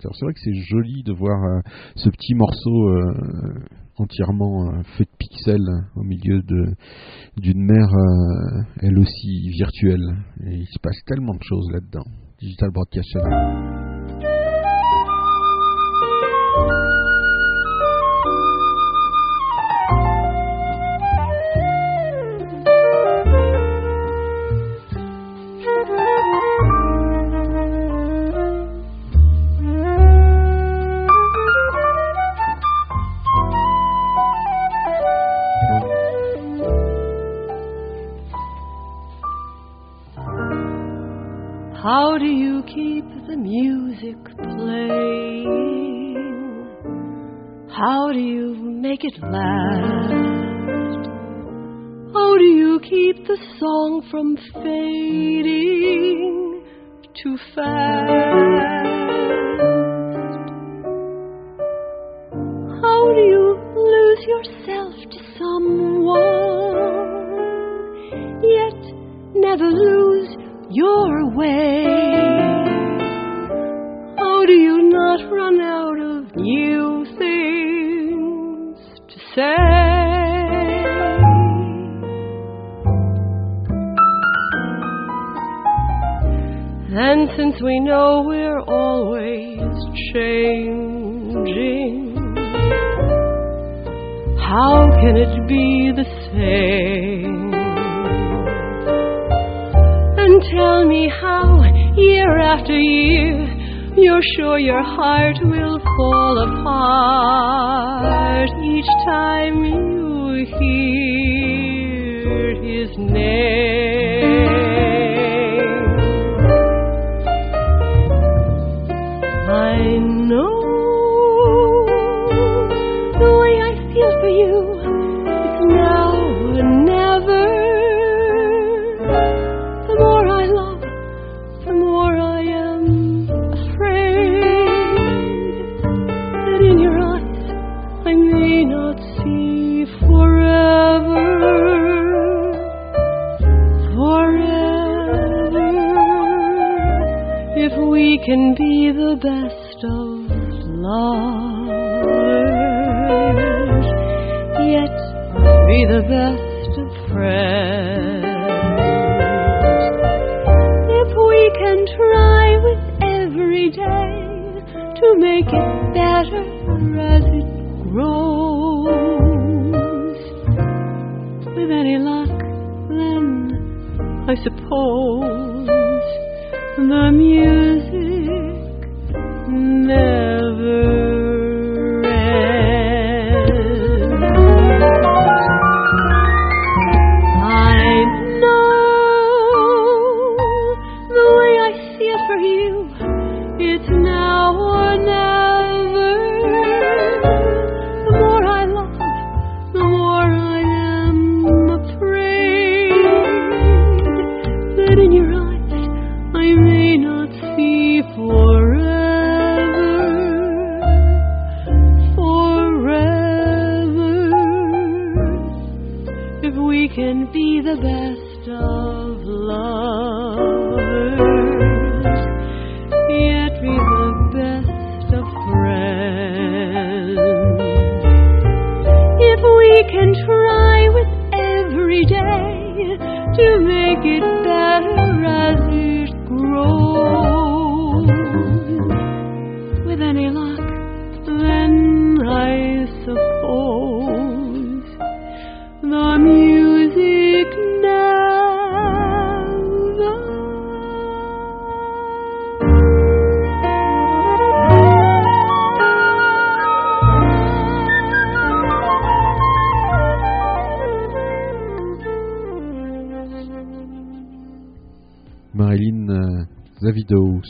[SPEAKER 1] C'est vrai que c'est joli de voir euh, ce petit morceau euh, entièrement euh, fait de pixels hein, au milieu d'une mer, elle aussi virtuelle. Il se passe tellement de choses là-dedans. Digital Broadcast
[SPEAKER 26] from fading to
[SPEAKER 1] fast.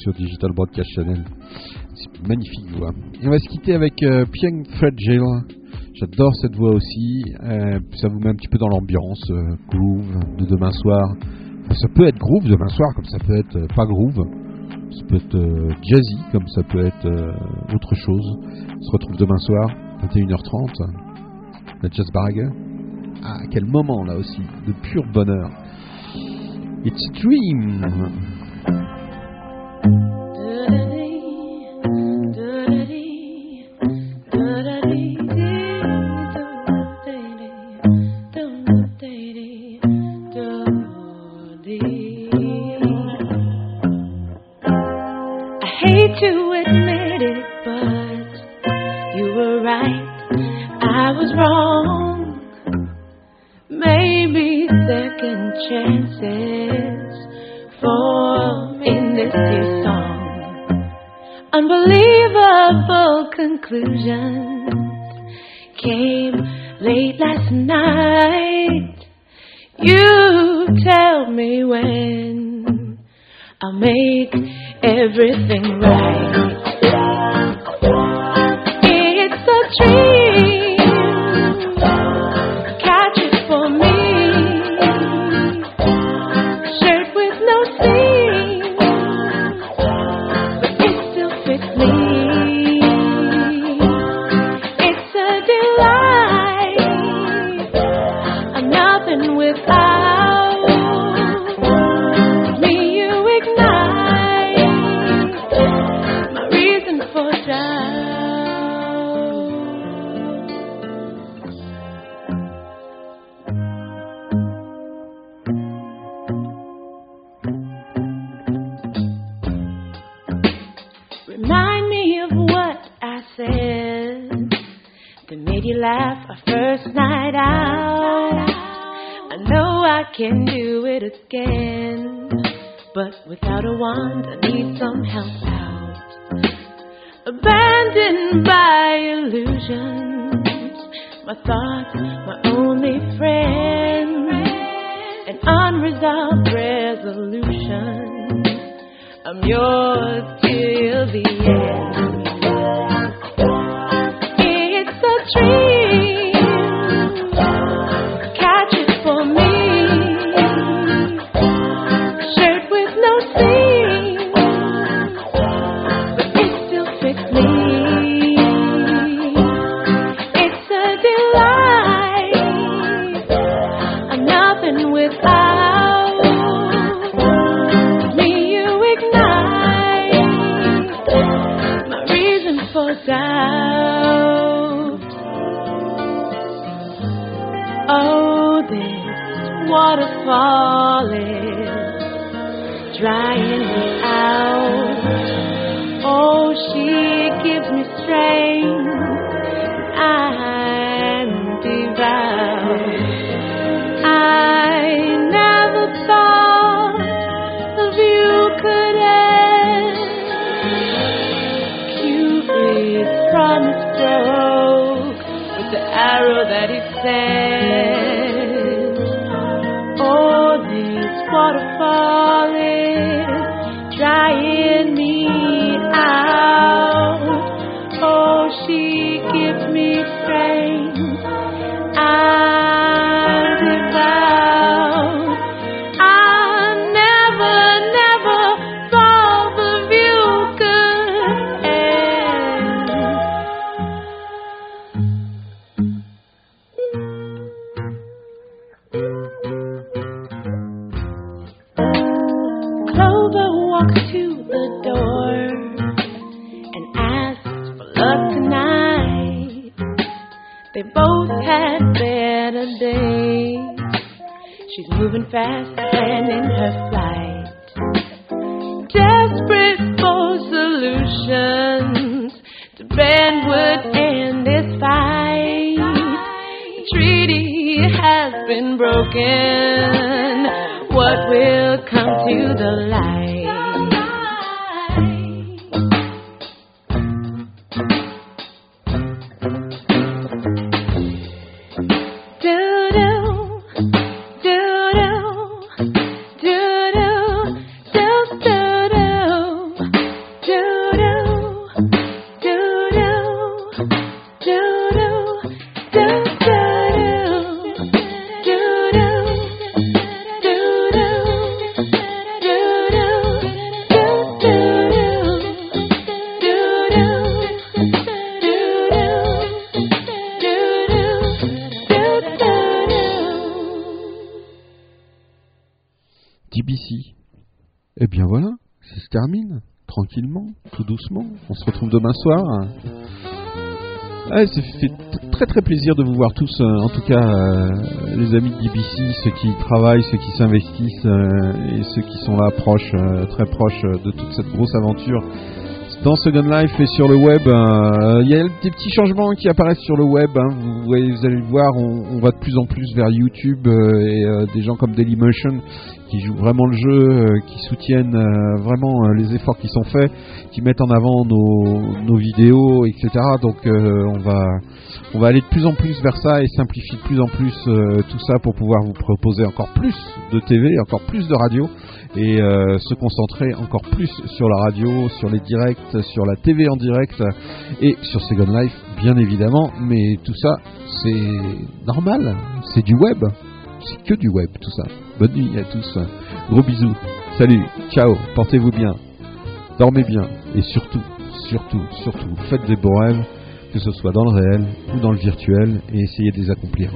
[SPEAKER 1] sur Digital Broadcast Channel. C'est magnifique voix. On va se quitter avec euh, Pieng Fragile. J'adore cette voix aussi. Euh, ça vous met un petit peu dans l'ambiance euh, groove de demain soir. Ça peut être groove demain soir, comme ça peut être euh, pas groove. Ça peut être jazzy, comme ça peut être autre chose. On se retrouve demain soir, 21h30. La Jazz Barague. Ah, quel moment là aussi, de pur bonheur. It's a dream.
[SPEAKER 26] She gives me strength. I'm
[SPEAKER 1] soir. Ouais, ça fait très très plaisir de vous voir tous, euh, en tout cas euh, les amis de DBC, ceux qui travaillent, ceux qui s'investissent euh, et ceux qui sont là proches, très proches de toute cette grosse aventure dans Second Life et sur le web. euh, Il y a des petits changements qui apparaissent sur le web, hein, vous, allez le voir, on, va de plus en plus vers YouTube euh, et euh, des gens comme Dailymotion qui jouent vraiment le jeu, qui soutiennent vraiment les efforts qui sont faits, qui mettent en avant nos, vidéos, etc. Donc on va on va aller de plus en plus vers ça et simplifier de plus en plus tout ça pour pouvoir vous proposer encore plus de TV, encore plus de radio et euh, se concentrer encore plus sur la radio, sur les directs, sur la TV en direct et sur Second Life bien évidemment. Mais tout ça c'est normal, c'est du web, c'est que du web tout ça. Bonne nuit à tous, gros bisous, salut, ciao, portez-vous bien, dormez bien. Et surtout, surtout, surtout, faites des beaux rêves que ce soit dans le réel ou dans le virtuel, et essayez de les accomplir.